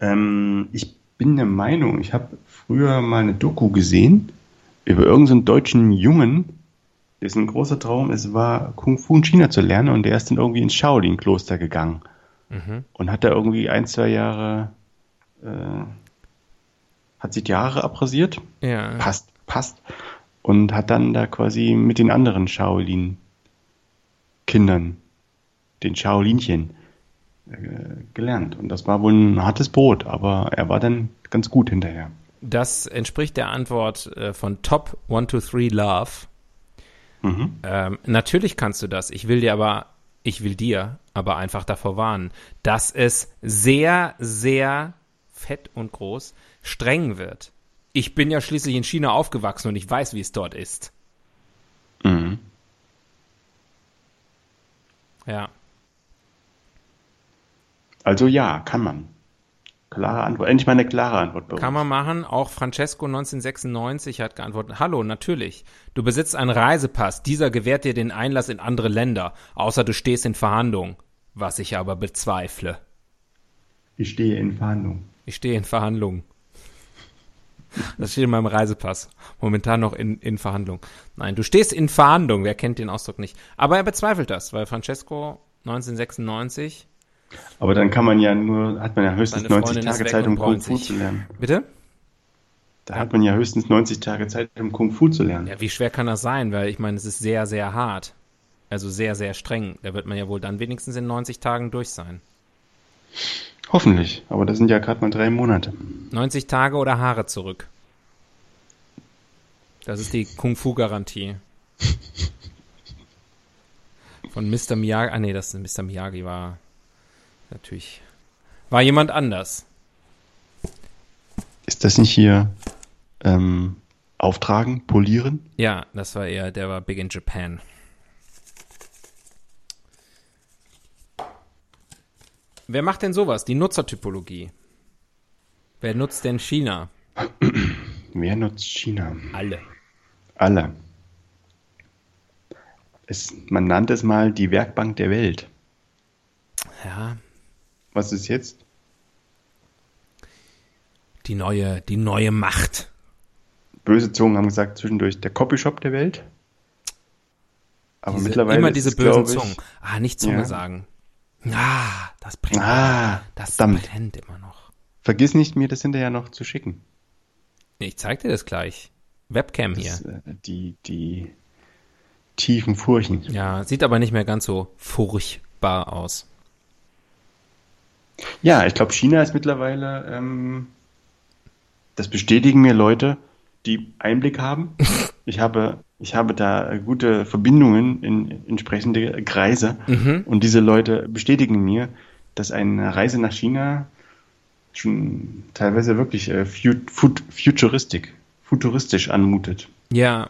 Ähm, ich bin der Meinung, ich habe früher mal eine Doku gesehen über irgendeinen deutschen Jungen, dessen großer Traum es war, Kung Fu in China zu lernen und der ist dann irgendwie ins Shaolin-Kloster gegangen Mhm. und hat da irgendwie ein, zwei Jahre, äh, hat sich die Haare abrasiert, Ja. passt, passt, und hat dann da quasi mit den anderen Shaolin-Kindern, den Shaolinchen, äh, gelernt. Und das war wohl ein hartes Brot, aber er war dann ganz gut hinterher. Das entspricht der Antwort äh, von Top 123 Love. Mhm. Ähm, natürlich kannst du das. Ich will dir aber, ich will dir aber einfach davor warnen, dass es sehr, sehr fett und groß streng wird. Ich bin ja schließlich in China aufgewachsen und ich weiß, wie es dort ist. Mhm. Ja. Also ja, kann man. Klare Antwort. Endlich mal eine klare Antwort bei Kann man machen. Auch Francesco 1996 hat geantwortet, hallo, natürlich. Du besitzt einen Reisepass. Dieser gewährt dir den Einlass in andere Länder. Außer du stehst in Verhandlung. Was ich aber bezweifle. Ich stehe in Verhandlung. Ich stehe in Verhandlungen. Das steht in meinem Reisepass. Momentan noch in, in Verhandlung. Nein, du stehst in Verhandlung. Wer kennt den Ausdruck nicht? Aber er bezweifelt das, weil Francesco 1996. Aber dann kann man ja nur, hat man ja höchstens Seine 90 Freundin ist Tage Zeit, um Kung Fu zu lernen. Bitte? Da hat man ja höchstens 90 Tage Zeit, um Kung Fu zu lernen. Ja, wie schwer kann das sein? Weil ich meine, es ist sehr, sehr hart. Also sehr, sehr streng. Da wird man ja wohl dann wenigstens in 90 Tagen durch sein. Hoffentlich, aber das sind ja gerade mal drei Monate. 90 Tage oder Haare zurück. Das ist die Kung-Fu-Garantie. Von Mr. Miyagi. Ah, nee, das Mr. Miyagi war natürlich. War jemand anders. Ist das nicht hier ähm, auftragen, polieren? Ja, das war eher, der war big in Japan. Wer macht denn sowas? Die Nutzertypologie. Wer nutzt denn China? *clears throat* Wer nutzt China? Alle. Alle. Es, man nannte es mal die Werkbank der Welt. Ja, Was ist jetzt? die neue, die neue Macht. Böse Zungen haben gesagt, zwischendurch der Copyshop der Welt. Aber Diese, mittlerweile immer ist diese es, bösen ich, Zungen. Ah, nicht Zunge Ja. sagen. Ah, das brennt. Ah, das verdammt. brennt immer noch. Vergiss nicht, mir das hinterher noch zu schicken. Ich zeig dir das gleich. Webcam hier. Das, äh, die, die tiefen Furchen. Ja, sieht aber nicht mehr ganz so furchtbar aus. Ja, ich glaube, China ist mittlerweile, ähm, das bestätigen mir Leute, die Einblick haben. *laughs* Ich habe, ich habe da gute Verbindungen in entsprechende Kreise und diese Leute bestätigen mir, dass eine Reise nach China schon teilweise wirklich äh, fut, futuristisch anmutet. Ja,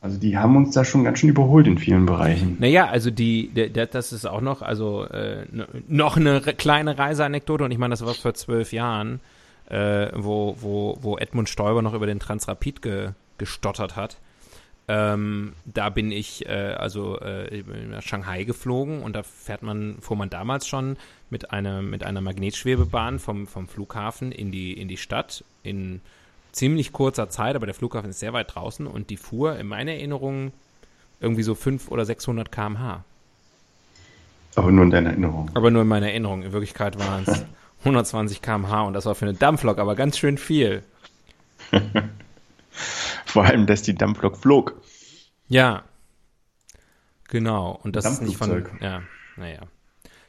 Also die haben uns da schon ganz schön überholt in vielen Bereichen. naja, also die, das ist auch noch, also äh, noch eine kleine Reiseanekdote und ich meine, das war vor zwölf Jahren, äh, wo, wo, wo Edmund Stoiber noch über den Transrapid ge, gestottert hat. Ähm, da bin ich äh, also äh, nach Shanghai geflogen und da fährt man, fuhr man damals schon mit einer mit einer Magnetschwebebahn vom, vom Flughafen in die in die Stadt in ziemlich kurzer Zeit, aber der Flughafen ist sehr weit draußen und die fuhr in meiner Erinnerung irgendwie so 500 oder 600 km/h. Aber nur in deiner Erinnerung. Aber nur in meiner Erinnerung. In Wirklichkeit waren es *laughs* 120 km/h und das war für eine Dampflok aber ganz schön viel. *laughs* Vor allem, dass die Dampflok flog. Ja. Genau. Und das ist nicht von. Ja, naja.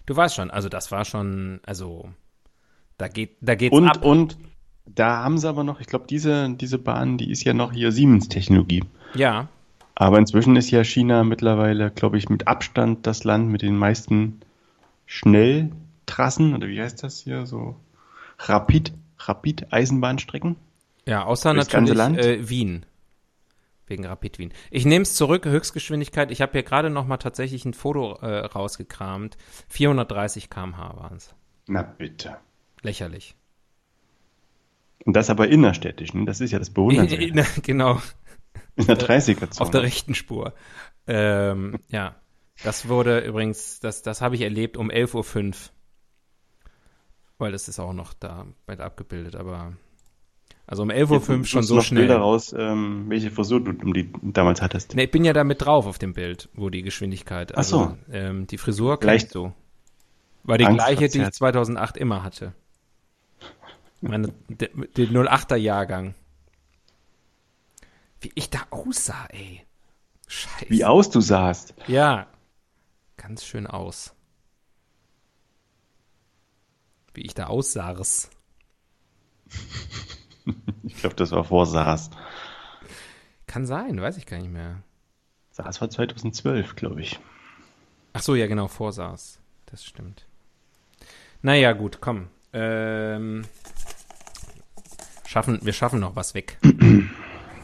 Du weißt schon, also das war schon, also da geht, da geht's Und, ab. und da haben sie aber noch, ich glaube, diese, diese Bahn, die ist ja noch hier Siemens-Technologie. Ja, Aber inzwischen ist ja China mittlerweile, glaube ich, mit Abstand das Land mit den meisten Schnelltrassen, oder wie heißt das hier, so Rapid, Rapid-Eisenbahnstrecken. ja, außer natürlich äh, Wien. Wegen Rapid Wien. Ich nehme es zurück, Höchstgeschwindigkeit. Ich habe hier gerade noch mal tatsächlich ein Foto äh, rausgekramt. 430 km/h waren es. Na bitte. Lächerlich. Und das aber innerstädtisch, ne? das ist ja das Bewundernswerte. *laughs* genau. In der 30er-Zone. Auf der rechten Spur. Ähm, ja, das wurde übrigens, das, das habe ich erlebt um 11.05 Uhr. Weil das ist auch noch da mit abgebildet, aber also um 11.05 Uhr schon so noch schnell. Bilder raus, ähm, welche Frisur du um die damals hattest. Ne, ich bin ja da mit drauf auf dem Bild, wo die Geschwindigkeit. Ach so. Also, ähm, die Frisur kennst du. War die Angst gleiche, die ich verzerrt. 2008 immer hatte. Meine, de, den 08er Jahrgang. Wie ich da aussah, ey. Scheiße. Wie aus du sahst. Ja, ganz schön aus. Wie ich da aussah's. *laughs* Ich glaube, das war vor SARS. Kann sein, weiß ich gar nicht mehr. SARS war 2012, glaube ich. Ach so, ja genau, vorsah's. Das stimmt. Naja, gut, komm. Ähm, schaffen, wir schaffen noch was weg.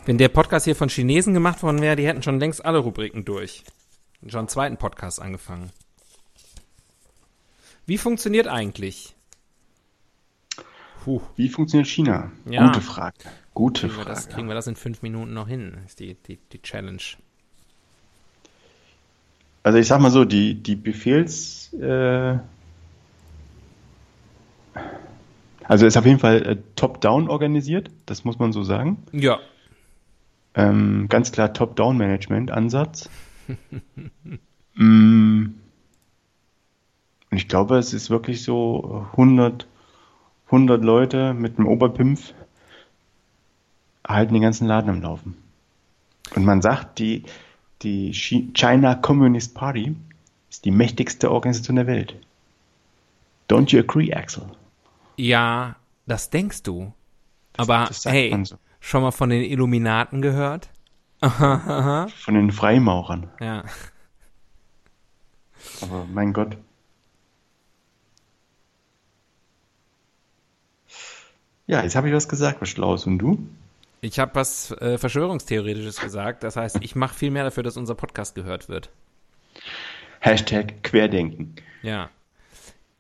Wenn der Podcast hier von Chinesen gemacht worden wäre, die hätten schon längst alle Rubriken durch. Und schon einen zweiten Podcast angefangen. Wie funktioniert eigentlich? Puh, Wie funktioniert China? Ja. Gute Frage. Gute kriegen wir, Frage. das, kriegen wir das in fünf Minuten noch hin? Ist die, die, die Challenge. Also ich sag mal so, die, die Befehls... Äh, also ist auf jeden Fall äh, top-down organisiert, das muss man so sagen. Ja. Ähm, ganz klar Top-Down-Management-Ansatz. *laughs* mm, und ich glaube, es ist wirklich so 100, 100 Leute mit einem Oberpimpf halten den ganzen Laden am Laufen. Und man sagt, die, Die China Communist Party ist die mächtigste Organisation der Welt. Don't you agree, Axel? Ja, das denkst du. Aber hey, so. schon mal von den Illuminaten gehört? *laughs* von den Freimaurern. Ja. Aber mein Gott. Ja, jetzt habe ich was gesagt, was Schlaues. Und du? Ich habe was äh, Verschwörungstheoretisches gesagt. Das heißt, ich mache viel mehr dafür, dass unser Podcast gehört wird. Hashtag Querdenken. Ja.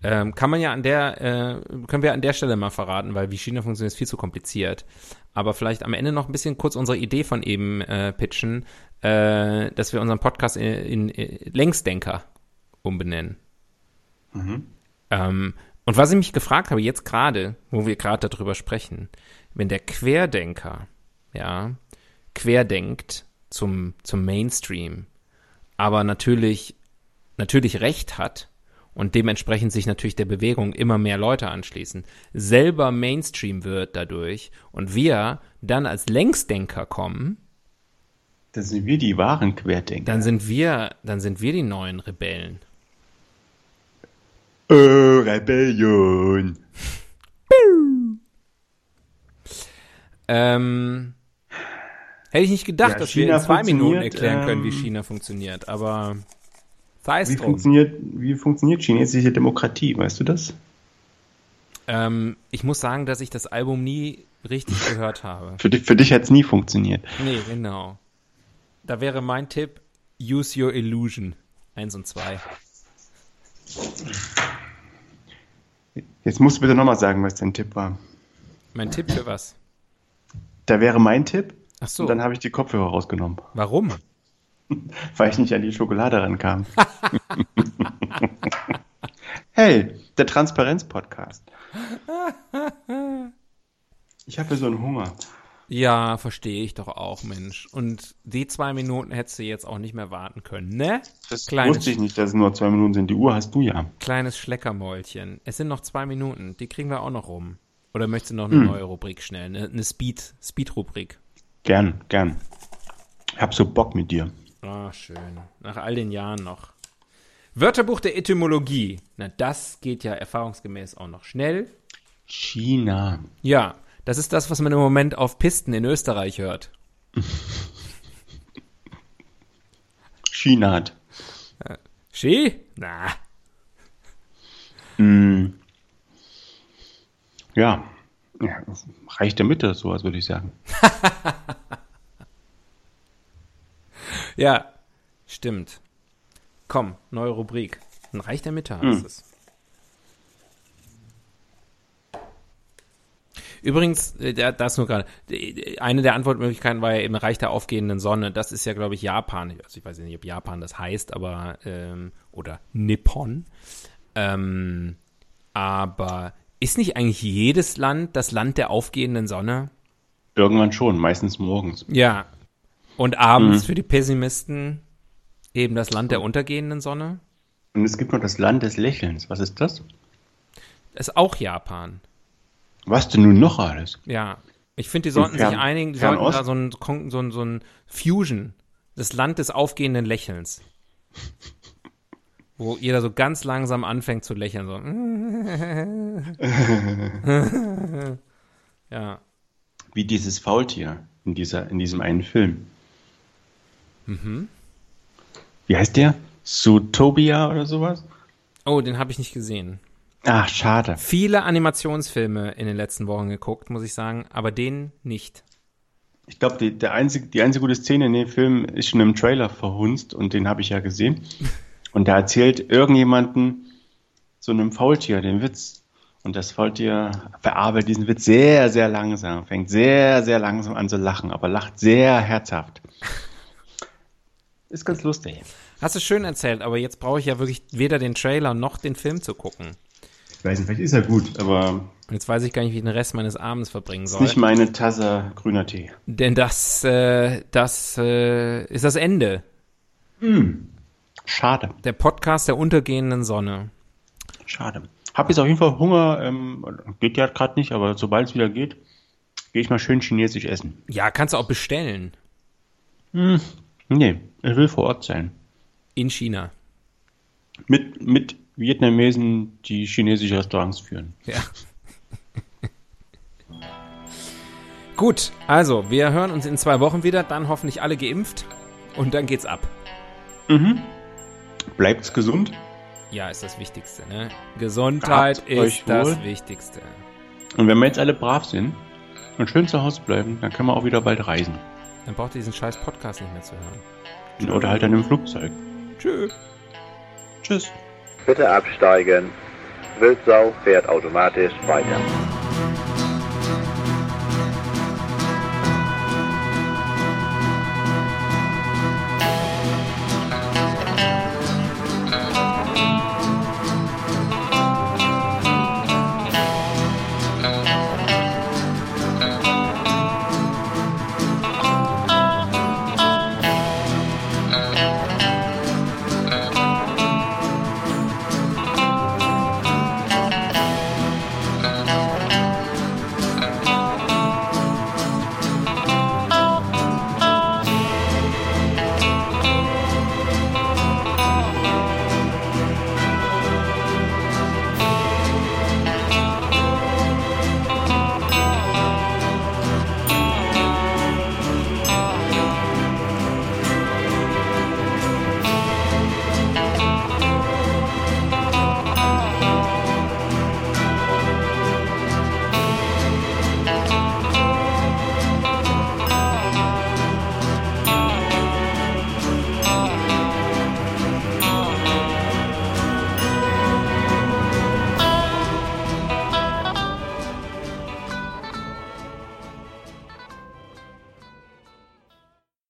Ähm, kann man ja an der, äh, können wir an der Stelle mal verraten, weil wie China funktioniert, ist viel zu kompliziert. Aber vielleicht am Ende noch ein bisschen kurz unsere Idee von eben äh, pitchen, äh, dass wir unseren Podcast in, in, in Längsdenker umbenennen. Mhm. Ähm, und was ich mich gefragt habe, jetzt gerade, wo wir gerade darüber sprechen, wenn der Querdenker, ja, querdenkt zum, zum Mainstream, aber natürlich, natürlich Recht hat und dementsprechend sich natürlich der Bewegung immer mehr Leute anschließen, selber Mainstream wird dadurch und wir dann als Längsdenker kommen, dann sind wir die wahren Querdenker. Dann sind wir, dann sind wir die neuen Rebellen. Oh, Rebellion. *laughs* ähm, hätte ich nicht gedacht, ja, dass China wir in zwei Minuten erklären können, wie ähm, China funktioniert, aber sei es wie drum. Funktioniert, wie funktioniert chinesische Demokratie, weißt du das? Ähm, ich muss sagen, dass ich das Album nie richtig *laughs* gehört habe. Für dich, für dich hat es nie funktioniert. Nee, genau. Da wäre mein Tipp, Use Your Illusion. Eins und zwei. Jetzt musst du bitte nochmal sagen, was dein Tipp war. Mein Tipp für was? Da wäre mein Tipp. Ach so. Und dann habe ich die Kopfhörer rausgenommen. Warum? *laughs* Weil ich nicht an die Schokolade rankam. *laughs* hey, der Transparenz-Podcast. Ich habe so einen Hunger. Ja, verstehe ich doch auch, Mensch. Und die zwei Minuten hättest du jetzt auch nicht mehr warten können, ne? Das kleines, wusste ich nicht, dass es nur zwei Minuten sind. Die Uhr hast du ja. Kleines Schleckermäulchen. Es sind noch zwei Minuten. Die kriegen wir auch noch rum. Oder möchtest du noch eine hm. neue Rubrik schnell? Eine, eine Speed, Speed-Rubrik? Gern, gern. Ich hab so Bock mit dir. Ah, schön. Nach all den Jahren noch. Wörterbuch der Etymologie. Na, das geht ja erfahrungsgemäß auch noch schnell. China. Ja, das ist das, was man im Moment auf Pisten in Österreich hört. *laughs* China hat. Äh, Ski? Na. Mm. Ja. ja. Reicht der Mitte, sowas würde ich sagen. *laughs* ja, stimmt. Komm, neue Rubrik. Ein Reich der Mitte heißt hm. es. Übrigens, äh, das nur gerade, eine der Antwortmöglichkeiten war ja eben Reich der aufgehenden Sonne. Das ist ja, glaube ich, Japan. Also ich weiß nicht, ob Japan das heißt, aber, ähm, oder Nippon. Ähm, aber ist nicht eigentlich jedes Land das Land der aufgehenden Sonne? Irgendwann schon, meistens morgens. Ja. Und abends mhm. für die Pessimisten eben das Land der untergehenden Sonne? Und es gibt noch das Land des Lächelns. Was ist das? Das ist auch Japan. Was denn nun noch alles? Ja, ich finde, die sollten Fern, sich einigen, die sollten da so ein, so, ein, so ein Fusion, das Land des aufgehenden Lächelns. Wo jeder so ganz langsam anfängt zu lächeln. So. *laughs* *laughs* ja. Wie dieses Faultier in, dieser, in diesem einen Film. Mhm. Wie heißt der? Zootopia oder sowas? Oh, den habe ich nicht gesehen. Ach, schade. Viele Animationsfilme in den letzten Wochen geguckt, muss ich sagen, aber den nicht. Ich glaube, die, der einzige, die einzige gute Szene in dem Film ist schon im Trailer verhunzt und den habe ich ja gesehen. *laughs* Und da erzählt irgendjemanden so einem Faultier den Witz. Und das Faultier verarbeitet diesen Witz sehr, sehr langsam, fängt sehr, sehr langsam an zu lachen, aber lacht sehr herzhaft. Ist ganz lustig. Hast du schön erzählt, aber jetzt brauche ich ja wirklich weder den Trailer noch den Film zu gucken weiß nicht, vielleicht ist er gut, aber. Jetzt weiß ich gar nicht, wie ich den Rest meines Abends verbringen soll. Ist nicht meine Tasse grüner Tee. Denn das, äh, das äh, ist das Ende. Hm. Schade. Der Podcast der untergehenden Sonne. Schade. Hab jetzt auf jeden Fall Hunger. Ähm, geht ja gerade nicht, aber sobald es wieder geht, gehe ich mal schön chinesisch essen. Ja, kannst du auch bestellen. Hm. Nee, ich will vor Ort sein. In China. Mit, mit Vietnamesen, die chinesische Restaurants führen. Ja. Gut, also wir hören uns in zwei Wochen wieder, dann hoffentlich alle geimpft und dann geht's ab. Mhm. Bleibt's gesund. Ja, ist das Wichtigste, ne? Gesundheit Gehabt ist das. Wichtigste. Und wenn wir jetzt alle brav sind und schön zu Hause bleiben, dann können wir auch wieder bald reisen. Dann braucht ihr diesen scheiß Podcast nicht mehr zu hören. Oder halt dann im Flugzeug. Tschö. Tschüss. Bitte absteigen. Wildsau fährt automatisch weiter.